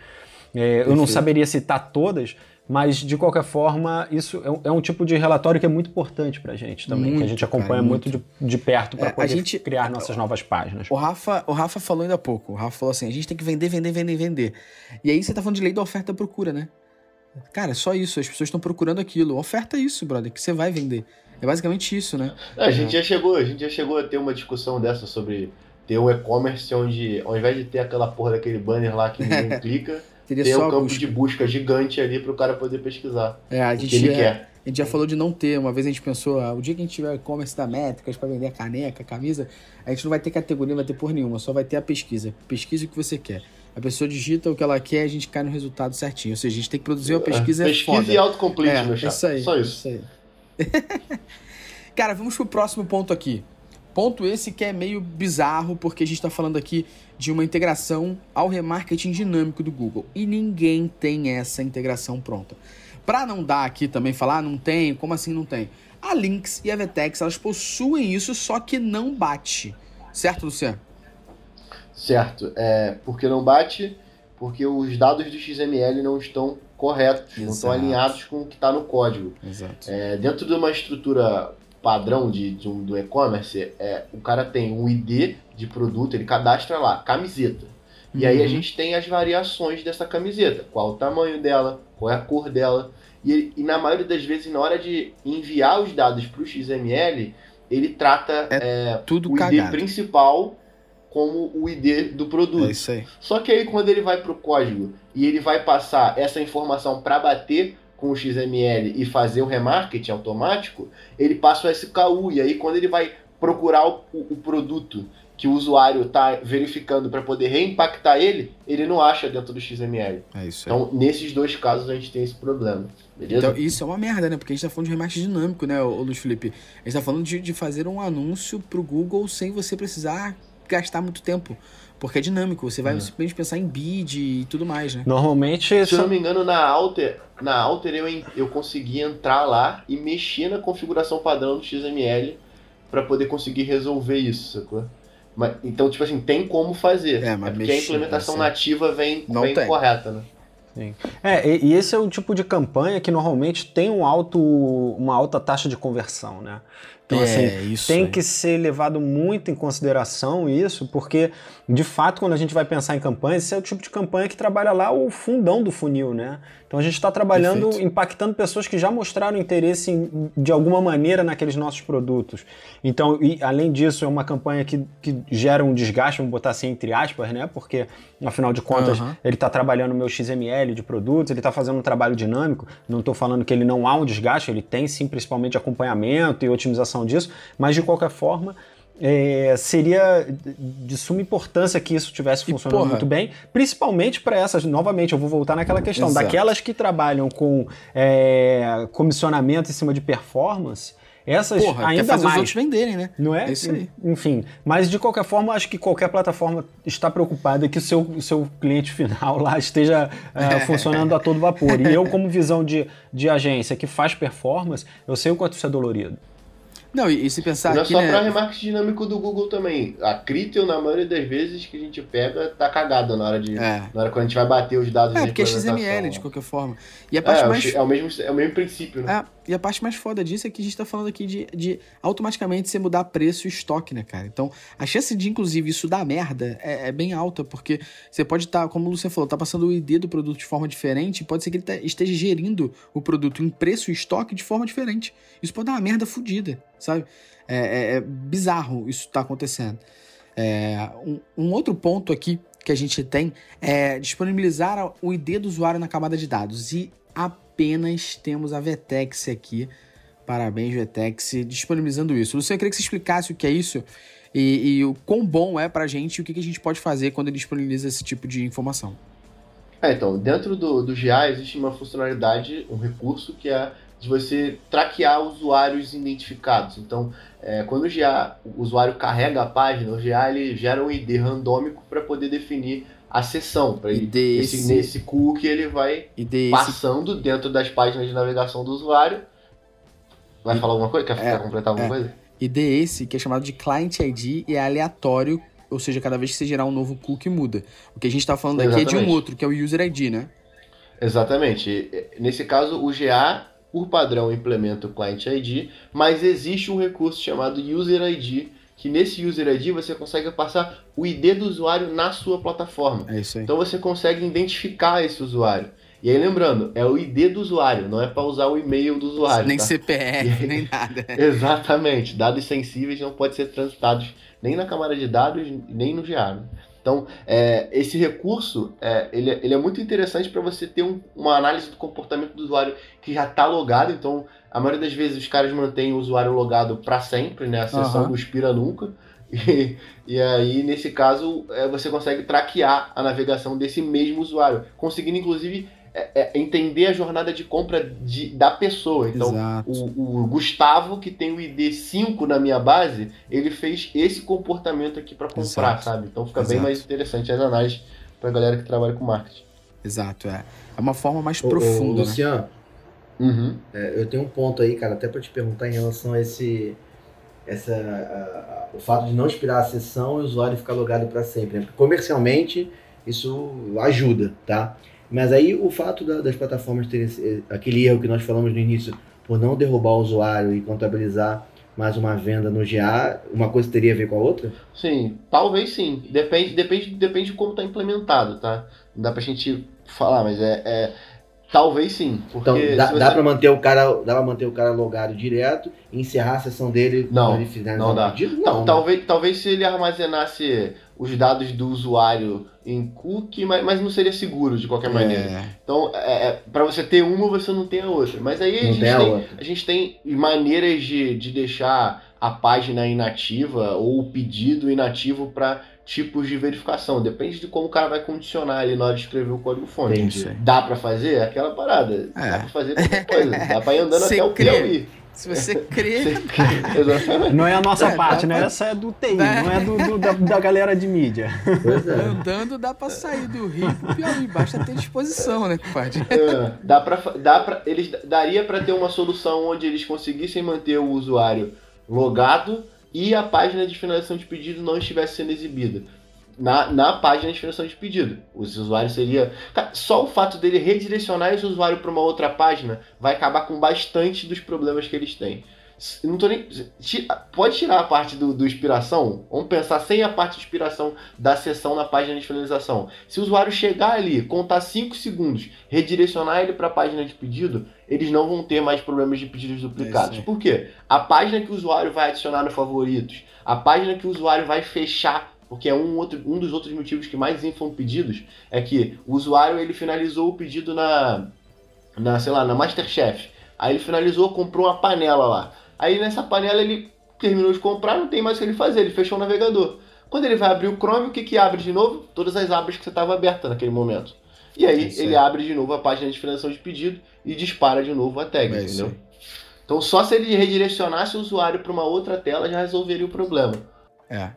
É, eu não saberia citar todas, mas, de qualquer forma, isso é um, é um, tipo de relatório que é muito importante para a gente também, muito, que a gente acompanha cara, muito. muito, de, de perto para é, poder gente, criar nossas novas páginas. O Rafa, o Rafa falou ainda há pouco. O Rafa falou assim: a gente tem que vender, vender, vender, vender. E aí você tá falando de lei da oferta e procura, né? Cara, é só isso. As pessoas estão procurando aquilo. Oferta é isso, brother, que você vai vender. É basicamente isso, né? É, a gente já chegou, a gente já chegou a ter uma discussão dessa sobre ter um e-commerce onde, ao invés de ter aquela porra daquele banner lá que ninguém clica Teria ter um campo busca. de busca gigante ali para o cara poder pesquisar é, a gente, ele é, quer. A gente já falou de não ter. Uma vez a gente pensou, ah, o dia que a gente tiver e-commerce da métricas para vender a caneca, a camisa, a gente não vai ter categoria, não vai ter por nenhuma, só vai ter a pesquisa. Pesquisa o que você quer. A pessoa digita o que ela quer, a gente cai no resultado certinho. Ou seja, a gente tem que produzir uma pesquisa. É, pesquisa foda. e autocomplete, é, meu chato. Isso aí, Só isso. isso aí. cara, vamos pro próximo ponto aqui. Ponto esse que é meio bizarro, porque a gente está falando aqui de uma integração ao remarketing dinâmico do Google. E ninguém tem essa integração pronta. Para não dar aqui também falar, ah, não tem, como assim não tem? A Lynx e a Vetex, elas possuem isso, só que não bate. Certo, Luciano? Certo. É, porque não bate, porque os dados do XML não estão corretos, não estão Exato. alinhados com o que está no código. Exato. É, dentro de uma estrutura padrão de, de um, do e-commerce, é, o cara tem um ID de produto, ele cadastra lá, camiseta. E aí a Uhum. gente tem as variações dessa camiseta, qual o tamanho dela, qual é a cor dela. E, e na maioria das vezes, na hora de enviar os dados para o XML, ele trata é, Tudo o ID cagado. principal como o ID do produto. É isso aí. Só que aí quando ele vai para o código e ele vai passar essa informação para bater com o XML e fazer o remarketing automático, ele passa o SKU. E aí quando ele vai procurar o, o produto que o usuário está verificando para poder reimpactar ele, ele não acha dentro do XML. É isso aí. Então, nesses dois casos, a gente tem esse problema. Beleza? Então, isso é uma merda, né? Porque a gente tá falando de remarketing dinâmico, né, Luiz Felipe? A gente tá falando de, de fazer um anúncio pro Google sem você precisar gastar muito tempo. Porque é dinâmico, você vai É. simplesmente pensar em bid e tudo mais, né? Normalmente, Se eu não me engano, na Alter, na Alter eu, eu consegui entrar lá e mexer na configuração padrão do XML para poder conseguir resolver isso, sacou? Mas, então, tipo assim, tem como fazer. É, mas porque a mexer, implementação vai ser- nativa vem, Não vem tem. correta, né? É, e, e esse é o tipo de campanha que normalmente tem um alto, uma alta taxa de conversão, né? Então, assim, é, isso tem aí. que ser levado muito em consideração isso, porque, de fato, quando a gente vai pensar em campanhas, esse é o tipo de campanha que trabalha lá o fundão do funil, né? Então a gente está trabalhando, Perfeito. impactando pessoas que já mostraram interesse em- de alguma maneira naqueles nossos produtos. Então, e, além disso, é uma campanha que, que gera um desgaste, vamos botar assim entre aspas, né? Porque, afinal de contas, Aham. ele está trabalhando o meu XML de produtos, ele está fazendo um trabalho dinâmico. Não estou falando que ele não há um desgaste, ele tem sim, principalmente acompanhamento e otimização disso, mas de qualquer forma. é, seria de suma importância que isso tivesse funcionando muito bem, principalmente para essas, novamente, eu vou voltar naquela questão, Exato. daquelas que trabalham com é, comissionamento em cima de performance, essas Porra, quer ainda fazer mais. os outros venderem, né? Não é? É isso aí. Enfim, mas de qualquer forma, acho que qualquer plataforma está preocupada que o seu, o seu cliente final lá esteja eh, funcionando a todo vapor. E eu, como visão de, de agência que faz performance, eu sei o quanto isso é dolorido. Não, e, e se pensar não é aqui, só né? para remarketing dinâmico do Google também. A Critel, na maioria das vezes que a gente pega, tá cagada na hora de. É. Na hora quando a gente vai bater os dados É, porque é. XML, de qualquer forma. E a É, parte é o mais é, o mesmo, é o mesmo princípio, né? É, e a parte mais foda disso é que a gente tá falando aqui de, de automaticamente você mudar preço e estoque, né, cara? Então, a chance de, inclusive, isso dar merda é, é bem alta, porque você pode estar, como o Luciano falou, tá passando o ID do produto de forma diferente, pode ser que ele tá- esteja gerindo o produto em preço e estoque de forma diferente. Isso pode dar uma merda fodida, sabe? É, é- é bizarro isso tá acontecendo. É, um, um outro ponto aqui que a gente tem é disponibilizar o ID do usuário na camada de dados. E apenas temos a Vetex aqui. Parabéns, Vetex, disponibilizando isso. Luciano, eu queria que você explicasse o que é isso e, e o quão bom é pra gente e o que, que a gente pode fazer quando ele disponibiliza esse tipo de informação. É, então, dentro do, do GA existe uma funcionalidade, um recurso que é de você traquear usuários identificados. Então, é, quando o GA, o usuário carrega a página, o GA ele gera um ID randômico para poder definir a sessão. Para ele esse, esse- nesse cookie ele vai esse, passando dentro das páginas de navegação do usuário. Vai E- falar alguma coisa? Quer, É, completar alguma é. coisa? ID esse que é chamado de Client ID e é aleatório, ou seja, cada vez que você gerar um novo cookie muda. O que a gente tá falando aqui é de um outro, que é o User ID, né? Exatamente. E, Nesse caso, o GA, por padrão, implementa o Client ID, mas existe um recurso chamado User ID, que nesse User ID você consegue passar o ID do usuário na sua plataforma. É isso aí. Então você consegue identificar esse usuário. E aí lembrando, é o ID do usuário, não é para usar o e-mail do usuário. nem tá? CPF, nem nada. Exatamente. Dados sensíveis não podem ser transitados nem na camada de dados, nem no GA. Então, é, esse recurso, é, ele, é- ele é muito interessante para você ter um- uma análise do comportamento do usuário que já está logado. Então, a maioria das vezes os caras mantêm o usuário logado para sempre, né? A sessão Aham. não expira nunca. E, e aí, nesse caso, é, você consegue traquear a navegação desse mesmo usuário, conseguindo, inclusive, é, é, entender a jornada de compra de- da pessoa. Então, o, o Gustavo, que tem o ID 5 na minha base, ele fez esse comportamento aqui para comprar, Exato. sabe? Então fica Exato. bem mais interessante as análises pra galera que trabalha com marketing. Exato, é. É uma forma mais Ô, ô, profunda, né? Luciano, Uhum. é, eu tenho um ponto aí, cara, até pra te perguntar em relação a esse essa, a, a, o fato de não expirar a sessão e o usuário ficar logado para sempre. Né? Porque comercialmente isso ajuda, tá? Mas aí o fato da, das plataformas terem esse, aquele erro que nós falamos no início, por não derrubar o usuário e contabilizar mais uma venda no GA, uma coisa teria a ver com a outra? Sim, talvez sim. Depende, depende, depende de como está implementado, tá? Não dá pra gente falar, mas é, é Talvez sim. então, dá, você... dá para manter o cara, dá para manter o cara logado direto e encerrar a sessão dele não, ele finalizar não dá. Pedido? Não, não, talvez, talvez se ele armazenasse os dados do usuário em cookie, mas, mas não seria seguro de qualquer maneira. É. Então, é, é para você ter uma, você não tem a outra. Mas aí a, gente tem, a, gente tem maneiras de, de deixar a página inativa ou o pedido inativo para tipos de verificação. Depende de como o cara vai condicionar ali na hora de escrever o código fonte. Dá para fazer aquela parada. É. Dá para fazer qualquer coisa. Dá para ir andando até o Piauí. Se você crê. não é a nossa é, parte, né? Essa é do TI, é. não é do, do da, da, galera de mídia. É. Andando dá pra sair do Rio pro Piauí, basta ter disposição, né, compadre? É, dá pra, dá pra, eles, daria para ter uma solução onde eles conseguissem manter o usuário logado e a página de finalização de pedido não estivesse sendo exibida. Na, na página de finalização de pedido. Os usuários seria. só o fato dele redirecionar esse usuário para uma outra página vai acabar com bastante dos problemas que eles têm. Não tô nem. Pode tirar a parte do, do, inspiração? Vamos pensar sem a parte de inspiração da sessão na página de finalização. Se o usuário chegar ali, contar 5 segundos, redirecionar ele para a página de pedido, eles não vão ter mais problemas de pedidos duplicados. É Por quê? A página que o usuário vai adicionar no favoritos, a página que o usuário vai fechar porque é um, outro, um dos outros motivos que mais inflam pedidos é que o usuário ele finalizou o pedido na, na sei lá, na Masterchef. Aí ele finalizou, comprou uma panela lá. Aí nessa panela ele terminou de comprar, não tem mais o que ele fazer, ele fechou o navegador. Quando ele vai abrir o Chrome, o que, que abre de novo? Todas as abas que você estava aberta naquele momento. E aí é ele abre de novo a página de finalização de pedido e dispara de novo a tag, é entendeu? Então só se ele redirecionasse o usuário para uma outra tela já resolveria o problema. É.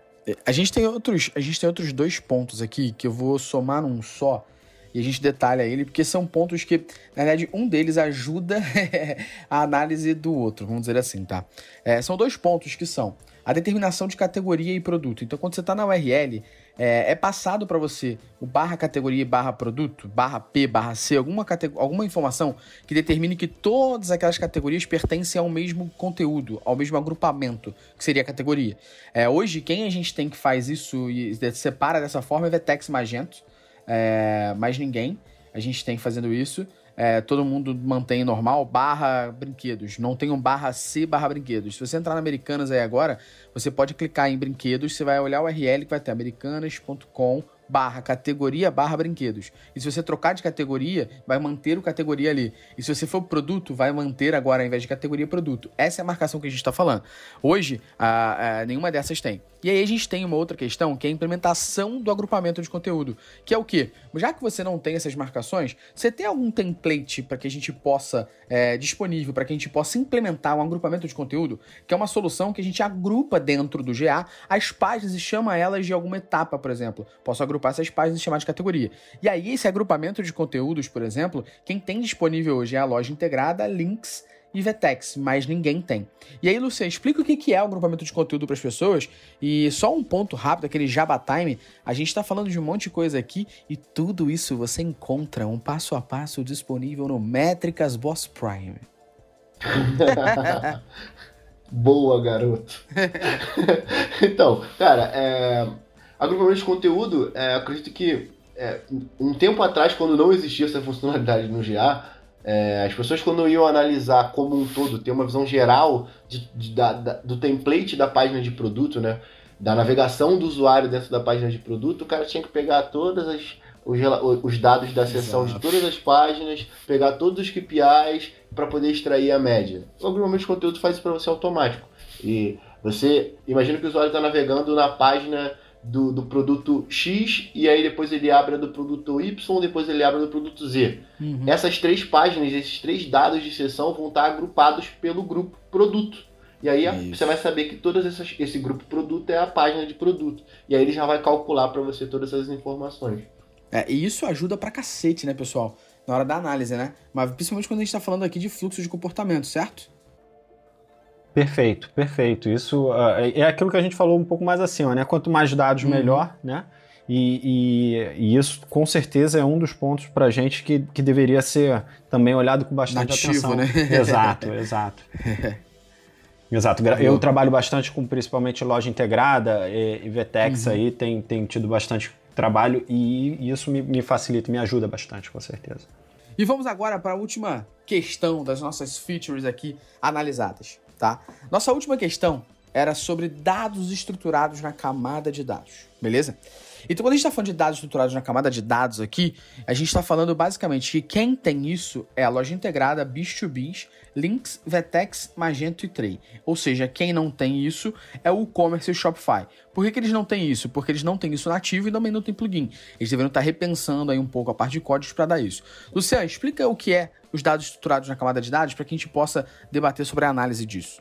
A gente tem outros, a gente tem outros dois pontos aqui que eu vou somar num só e a gente detalha ele, porque são pontos que, na verdade, um deles ajuda a análise do outro, vamos dizer assim, tá? É, são dois pontos que são a determinação de categoria e produto. Então, quando você está na URL, é, é passado para você o barra categoria barra produto, barra P, barra C, alguma, alguma informação que determine que todas aquelas categorias pertencem ao mesmo conteúdo, ao mesmo agrupamento, que seria a categoria. É, hoje, quem a gente tem que faz isso e separa dessa forma é Vetex Magento, é, mais ninguém. A gente tem fazendo isso. É, todo mundo mantém normal, barra brinquedos. Não tem um barra C barra brinquedos. Se você entrar na Americanas aí agora, você pode clicar em brinquedos, você vai olhar o URL que vai ter americanas.com barra categoria barra brinquedos. E se você trocar de categoria, vai manter o categoria ali. E se você for produto, vai manter agora, ao invés de categoria, produto. Essa é a marcação que a gente está falando. Hoje, a, nenhuma dessas tem. E aí a gente tem uma outra questão, que é a implementação do agrupamento de conteúdo. Que é o quê? Já que você não tem essas marcações, você tem algum template para que a gente possa, é, disponível, para que a gente possa implementar um agrupamento de conteúdo, que é uma solução que a gente agrupa dentro do GA as páginas e chama elas de alguma etapa, por exemplo. Posso agrupar essas páginas e chamar de categoria. E aí, esse agrupamento de conteúdos, por exemplo, quem tem disponível hoje é a loja integrada, links e Vtex, mas ninguém tem. E aí, Luciano, explica o que é o agrupamento de conteúdo para as pessoas. E só um ponto rápido, aquele Java Time. A gente está falando de um monte de coisa aqui e tudo isso você encontra um passo a passo disponível no Métricas Boss Prime. Boa, garoto. então, cara, é Agrupamento de conteúdo, é, acredito que é, um tempo atrás, quando não existia essa funcionalidade no GA, é, as pessoas quando iam analisar como um todo, ter uma visão geral de, de, da, da, do template da página de produto, né? Da navegação do usuário dentro da página de produto, o cara tinha que pegar todas as, os, os dados da seção de todas as páginas, pegar todos os KPIs para poder extrair a média. O agrupamento de conteúdo faz isso para você automático. E você imagina que o usuário está navegando na página do, do produto X e aí depois ele abre a do produto Y, depois ele abre a do produto Z. Uhum. Essas três páginas, esses três dados de sessão vão estar agrupados pelo grupo produto. E aí Isso. você vai saber que todo esse grupo produto é a página de produto. E aí ele já vai calcular para você todas essas informações. É, e isso ajuda pra cacete, né, pessoal? Na hora da análise, né? Mas principalmente quando a gente tá falando aqui de fluxo de comportamento, certo? Perfeito, perfeito. Isso uh, é aquilo que a gente falou um pouco mais acima, né? Quanto mais dados, uhum. melhor, né? E, e, e, isso, com certeza, é um dos pontos para a gente que, que deveria ser também olhado com bastante Nativo, atenção. Né? Exato, exato. Exato. Eu trabalho bastante com principalmente loja integrada e, e Vetex uhum. aí tem, tem tido bastante trabalho e isso me, me facilita, me ajuda bastante, com certeza. E vamos agora para a última questão das nossas features aqui analisadas, tá? Nossa última questão era sobre dados estruturados na camada de dados, beleza? Então, quando a gente está falando de dados estruturados na camada de dados aqui, a gente está falando basicamente que quem tem isso é a loja integrada Biz2Biz, Lynx, Vetex, Magento e Tray. Ou seja, quem não tem isso é o e-commerce e o Shopify. Por que, que, eles não têm isso? Porque eles não têm isso nativo e também não tem plugin. Eles deveriam estar repensando aí um pouco a parte de códigos para dar isso. Luciano, explica o que é os dados estruturados na camada de dados para que a gente possa debater sobre a análise disso.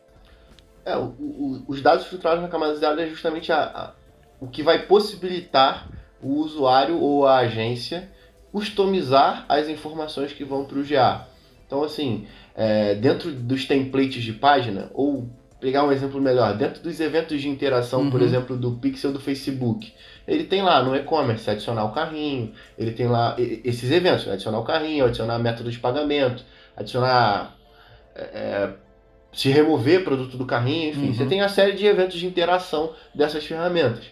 É, o, o, os dados estruturados na camada de dados é justamente a, o que vai possibilitar o usuário ou a agência customizar as informações que vão para o GA. Então, assim, é, dentro dos templates de página, ou pegar um exemplo melhor, dentro dos eventos de interação, uhum. por exemplo, do Pixel do Facebook, ele tem lá no e-commerce adicionar o carrinho, ele tem lá esses eventos, adicionar o carrinho, adicionar método de pagamento, adicionar. É, é, se remover produto do carrinho, enfim, uhum. você tem a série de eventos de interação dessas ferramentas.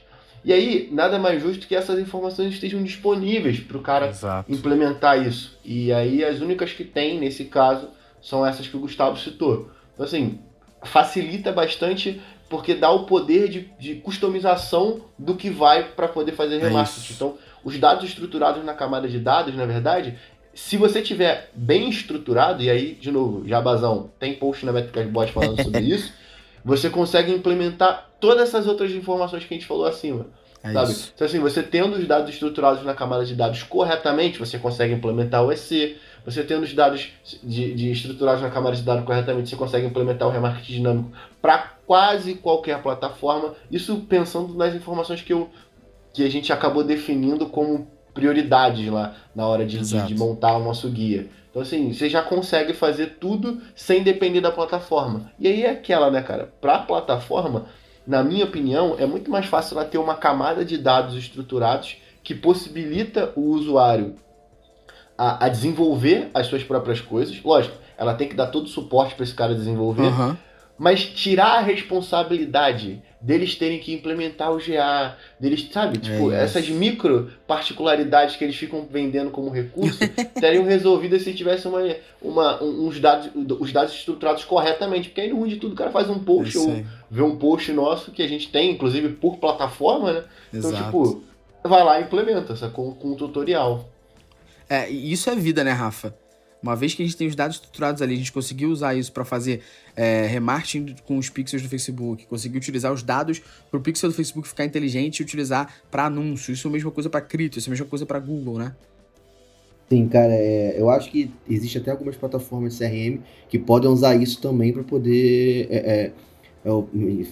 E aí, nada mais justo que essas informações estejam disponíveis para o cara Exato. implementar isso. E aí, as únicas que tem, nesse caso, são essas que o Gustavo citou. Então, assim, facilita bastante porque dá o poder de, de customização do que vai para poder fazer remaster. É então, os dados estruturados na camada de dados, na verdade, se você tiver bem estruturado, e aí, de novo, Jabazão, tem post na Metricast Bot falando sobre isso, você consegue implementar todas essas outras informações que a gente falou acima. É sabe? Isso. Então, assim, você tendo os dados estruturados na camada de dados corretamente, você consegue implementar o EC. Você tendo os dados de, de estruturados na camada de dados corretamente, você consegue implementar o remarketing dinâmico para quase qualquer plataforma. Isso pensando nas informações que, eu, que a gente acabou definindo como prioridades lá na hora de, de, de montar o nosso guia. Então, assim, você já consegue fazer tudo sem depender da plataforma. E aí é aquela, né, cara? Para a plataforma, na minha opinião, é muito mais fácil ela ter uma camada de dados estruturados que possibilita o usuário a, a desenvolver as suas próprias coisas. Lógico, ela tem que dar todo o suporte para esse cara desenvolver, uhum. mas tirar a responsabilidade deles terem que implementar o GA, deles, sabe? Tipo, é essas micro particularidades que eles ficam vendendo como recurso teriam resolvidas se tivesse uma, uma, uns dados, os dados estruturados corretamente. Porque aí no ruim de tudo o cara faz um post ou vê um post nosso que a gente tem, inclusive por plataforma, né? Então, Exato. Então, tipo, vai lá e implementa, sabe? Com, com um tutorial. É, isso é vida, né, Rafa? Uma vez que a gente tem os dados estruturados ali, a gente conseguiu usar isso para fazer é, remarketing com os pixels do Facebook, conseguiu utilizar os dados para o pixel do Facebook ficar inteligente e utilizar para anúncio. Isso é a mesma coisa para cripto, isso é a mesma coisa para Google, né? Sim, cara, é, eu acho que existe até algumas plataformas de CRM que podem usar isso também para poder, é, é, é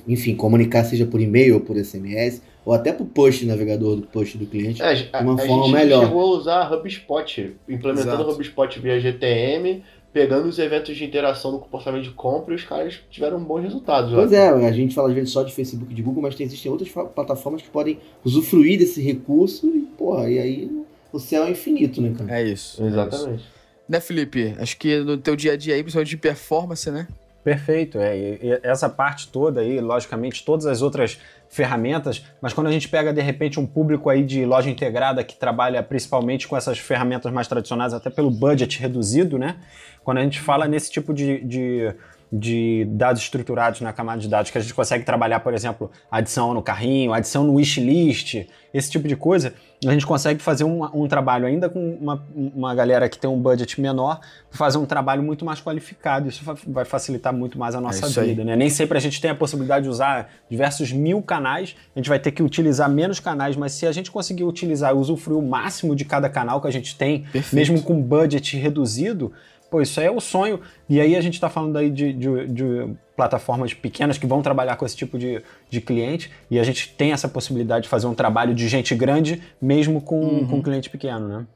enfim, comunicar seja por e-mail ou por SMS ou até para o post navegador do post do cliente é, de uma a, forma a gente melhor. chegou a usar HubSpot, implementando Exato. HubSpot via GTM, pegando os eventos de interação no comportamento de compra e os caras tiveram bons resultados. Pois é, a gente fala às vezes só de Facebook e de Google, mas tem, existem outras plataformas que podem usufruir desse recurso e, porra, e aí o céu é infinito, né, cara? É isso. Exatamente. É isso. Né, Felipe? Acho que no teu dia a dia aí, principalmente de performance, né? Perfeito, é. E essa parte toda aí, logicamente, todas as outras ferramentas, mas quando a gente pega de repente um público aí de loja integrada que trabalha principalmente com essas ferramentas mais tradicionais, até pelo budget reduzido, né? Quando a gente fala nesse tipo de, de de dados estruturados na camada de dados, que a gente consegue trabalhar, por exemplo, adição no carrinho, adição no wishlist, esse tipo de coisa, a gente consegue fazer um, um trabalho ainda com uma, uma galera que tem um budget menor, fazer um trabalho muito mais qualificado. Isso vai facilitar muito mais a nossa é vida. Né? Nem sempre a gente tem a possibilidade de usar diversos mil canais, a gente vai ter que utilizar menos canais, mas se a gente conseguir utilizar e usufruir o máximo de cada canal que a gente tem, Perfeito. mesmo com budget reduzido, Pô, isso aí é o sonho. E aí a gente está falando aí de, de, de, plataformas pequenas que vão trabalhar com esse tipo de, de cliente e a gente tem essa possibilidade de fazer um trabalho de gente grande mesmo com, uhum. com cliente pequeno, né?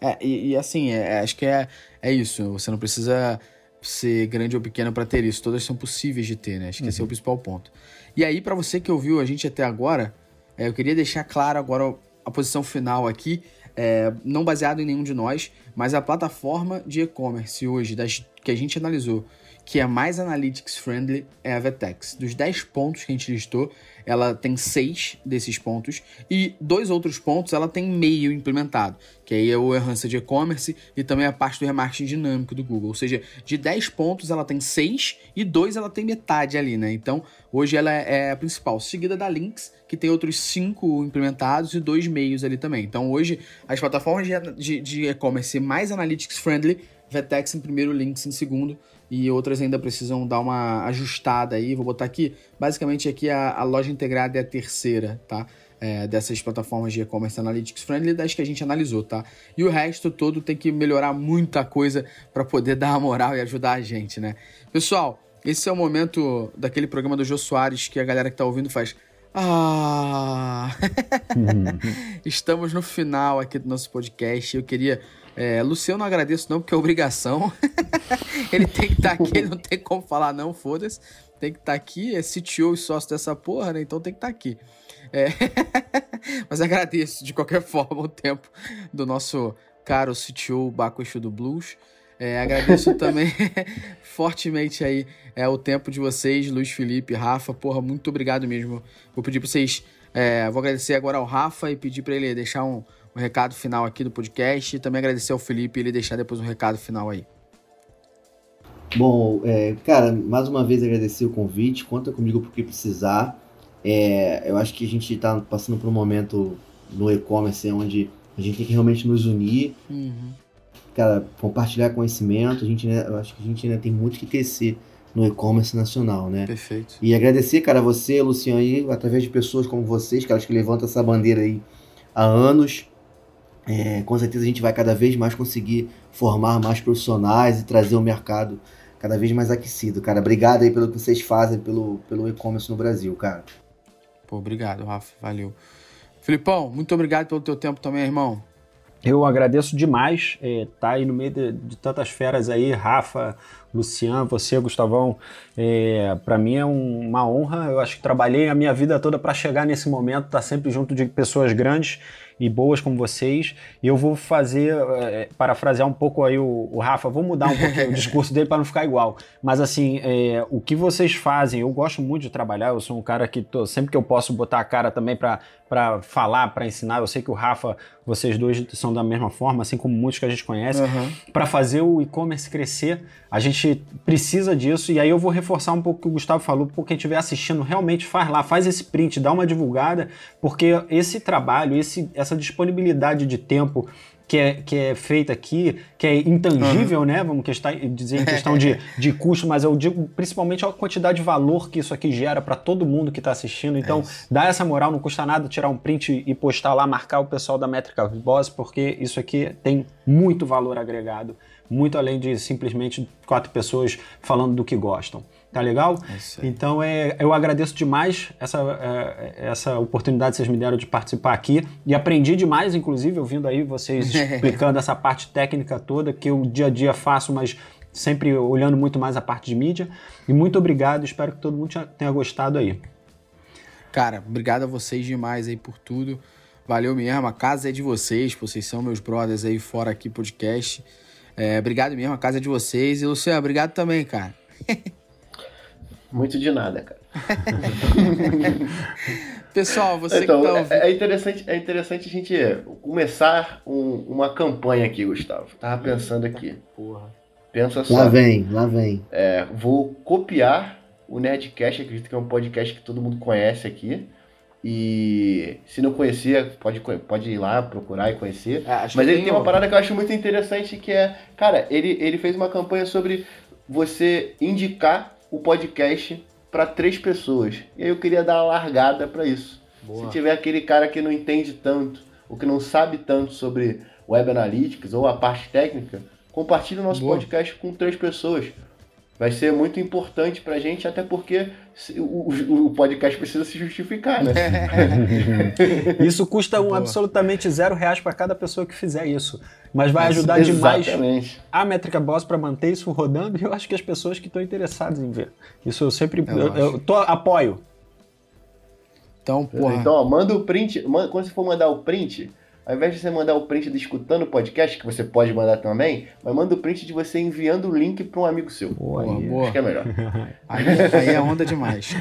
É, e, e assim, é, é, acho que é, é isso. Você não precisa ser grande ou pequena para ter isso. Todas são possíveis de ter, né? Acho que esse é o Uhum. principal ponto. E aí, para você que ouviu a gente até agora, é, eu queria deixar claro agora a posição final aqui, é, não baseado em nenhum de nós, mas a plataforma de e-commerce hoje, das, que a gente analisou, que é mais analytics friendly, é a Vetex. Dos 10 pontos que a gente listou, ela tem 6 desses pontos e dois outros pontos ela tem meio implementado, que aí é o de e-commerce e também a parte do remarketing dinâmico do Google. Ou seja, de 10 pontos ela tem 6 e 2 ela tem metade ali, né? Então, hoje ela é a principal, seguida da Lynx, que tem outros 5 implementados e dois meios ali também. Então, hoje, as plataformas de- e-commerce mais analytics friendly, Vetex em primeiro, Lynx em segundo, e outras ainda precisam dar uma ajustada aí. Vou botar aqui, basicamente aqui a, a loja integrada é a terceira, tá? É, dessas plataformas de e-commerce analytics friendly das que a gente analisou, tá? E o resto todo tem que melhorar muita coisa para poder dar a moral e ajudar a gente, né? Pessoal, esse é o momento daquele programa do Jô Soares que a galera que tá ouvindo faz. Ah! Estamos no final aqui do nosso podcast. Eu queria. É, Luciano não agradeço, não, porque é obrigação. ele tem que estar aqui, ele não tem como falar, não, foda-se. Tem que estar aqui, é CTO e sócio dessa porra, né? Então tem que estar aqui. É, Mas agradeço de qualquer forma o tempo do nosso caro CTO Baco Exu do Blues. É, agradeço também fortemente aí é, o tempo de vocês, Luiz Felipe, Rafa. Porra, muito obrigado mesmo. Vou pedir pra vocês. é, vou agradecer agora ao Rafa e pedir pra ele deixar um, um recado final aqui do podcast. E também agradecer ao Felipe e ele deixar depois um recado final aí. Bom, é, cara, mais uma vez agradecer o convite. Conta comigo porque precisar. É, eu acho que a gente está passando por um momento no e-commerce onde a gente tem que realmente nos unir, Uhum. Cara, compartilhar conhecimento. A gente, ainda- eu acho que a gente ainda tem muito que crescer no e-commerce nacional, né? Perfeito. E agradecer, cara, a você, Luciano, aí, através de pessoas como vocês, caras que levantam essa bandeira aí há anos. É, com certeza a gente vai cada vez mais conseguir formar mais profissionais e trazer o mercado cada vez mais aquecido, cara. Obrigado aí pelo que vocês fazem pelo, pelo e-commerce no Brasil, cara. Pô, obrigado, Rafa. Valeu. Filipão, muito obrigado pelo teu tempo também, irmão. Eu agradeço demais estar tá aí no meio de, de tantas feras aí, Rafa, Luciano, você, Gustavão. É, para mim é um- uma honra. Eu acho que trabalhei a minha vida toda para chegar nesse momento, estar sempre junto de pessoas grandes e boas como vocês. E eu vou fazer, é, parafrasear um pouco aí o, o Rafa, vou mudar um pouquinho o discurso dele para não ficar igual. Mas assim, é, o que vocês fazem, eu gosto muito de trabalhar. Eu sou um cara que tô, sempre que eu posso botar a cara também para para falar, para ensinar. Eu sei que o Rafa, vocês dois são da mesma forma, assim como muitos que a gente conhece. Aham. Para fazer o e-commerce crescer, a gente precisa disso. E aí eu vou reforçar um pouco o que o Gustavo falou, porque quem estiver assistindo, realmente faz lá, faz esse print, dá uma divulgada, porque esse trabalho, esse, essa disponibilidade de tempo que é, que é feita aqui, que é intangível, né? Vamos questão, dizer em questão de, de custo, mas eu digo principalmente a quantidade de valor que isso aqui gera para todo mundo que está assistindo. Então, dá essa moral, não custa nada tirar um print e postar lá, marcar o pessoal da Métrica Boss, porque isso aqui tem muito valor agregado, muito além de simplesmente quatro pessoas falando do que gostam. Tá legal? É. Então é, eu agradeço demais essa, é, essa oportunidade que vocês me deram de participar aqui e aprendi demais, inclusive, ouvindo aí vocês explicando essa parte técnica toda que eu dia a dia faço, mas sempre olhando muito mais a parte de mídia. E muito obrigado, espero que todo mundo tenha- gostado aí. Cara, obrigado a vocês demais aí por tudo. Valeu mesmo. A casa é de vocês, vocês são meus brothers aí fora aqui podcast. É, obrigado mesmo, a casa é de vocês. E Luciano, obrigado também, cara. Muito de nada, cara. Pessoal, você então, que tá é- ouvindo. é, interessante, é interessante a gente começar um- uma campanha aqui, Gustavo. Tava pensando aqui. Porra. Pensa Lá só. vem, lá vem. É, vou copiar o Nerdcast, acredito que é um podcast que todo mundo conhece aqui. E se não conhecia, pode, pode ir lá procurar e conhecer. Acho Mas ele tem uma parada que eu acho muito interessante que é, cara, ele, ele fez uma campanha sobre você indicar o podcast para três pessoas. E aí eu queria dar uma largada para isso. Boa. Se tiver aquele cara que não entende tanto, ou que não sabe tanto sobre Web Analytics ou a parte técnica, compartilhe o nosso Boa. podcast com três pessoas. Vai ser muito importante pra gente, até porque o, o, podcast precisa se justificar, né? isso custa um absolutamente zero reais para cada pessoa que fizer isso. Mas vai ajudar demais a Métrica Boss para manter isso rodando e eu acho que as pessoas que estão interessadas em ver. Isso eu sempre eu, eu, eu tô, apoio. Então, porra. Então, ó, manda o print. Manda, quando você for mandar o print, ao invés de você mandar o print de escutando o podcast, que você pode mandar também, mas manda o print de você enviando o link para um amigo seu. Boa, boa. Acho que é melhor. aí, aí é onda demais.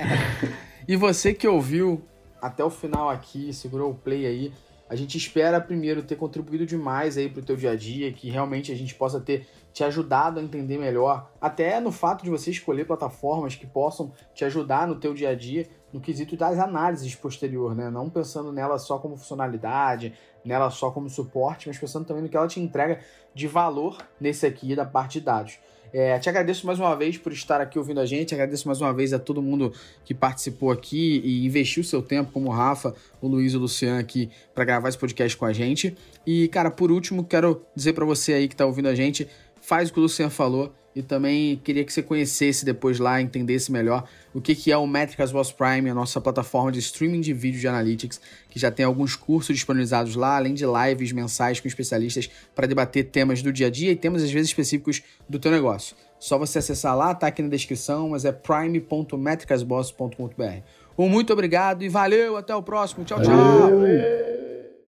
e você que ouviu até o final aqui, segurou o play aí, a gente espera primeiro ter contribuído demais aí para o teu dia a dia, que realmente a gente possa ter te ajudado a entender melhor, até no fato de você escolher plataformas que possam te ajudar no teu dia a dia, no quesito das análises posterior, né? Não pensando nela só como funcionalidade, nela só como suporte, mas pensando também no que ela te entrega de valor nesse aqui da parte de dados. É, te agradeço mais uma vez por estar aqui ouvindo a gente, agradeço mais uma vez a todo mundo que participou aqui e investiu seu tempo, como o Rafa, o Luiz e o Luciano aqui, para gravar esse podcast com a gente. E, cara, por último, quero dizer para você aí que está ouvindo a gente, faz o que o Luciano falou e também queria que você conhecesse depois lá, entendesse melhor o que, que é o Métricas Boss Prime, a nossa plataforma de streaming de vídeo de analytics, que já tem alguns cursos disponibilizados lá, além de lives mensais com especialistas para debater temas do dia a dia e temas às vezes específicos do teu negócio. Só você acessar lá, tá aqui na descrição, mas é prime.metricasboss.com.br. Um muito obrigado e valeu, até o próximo. Tchau, tchau. Valeu.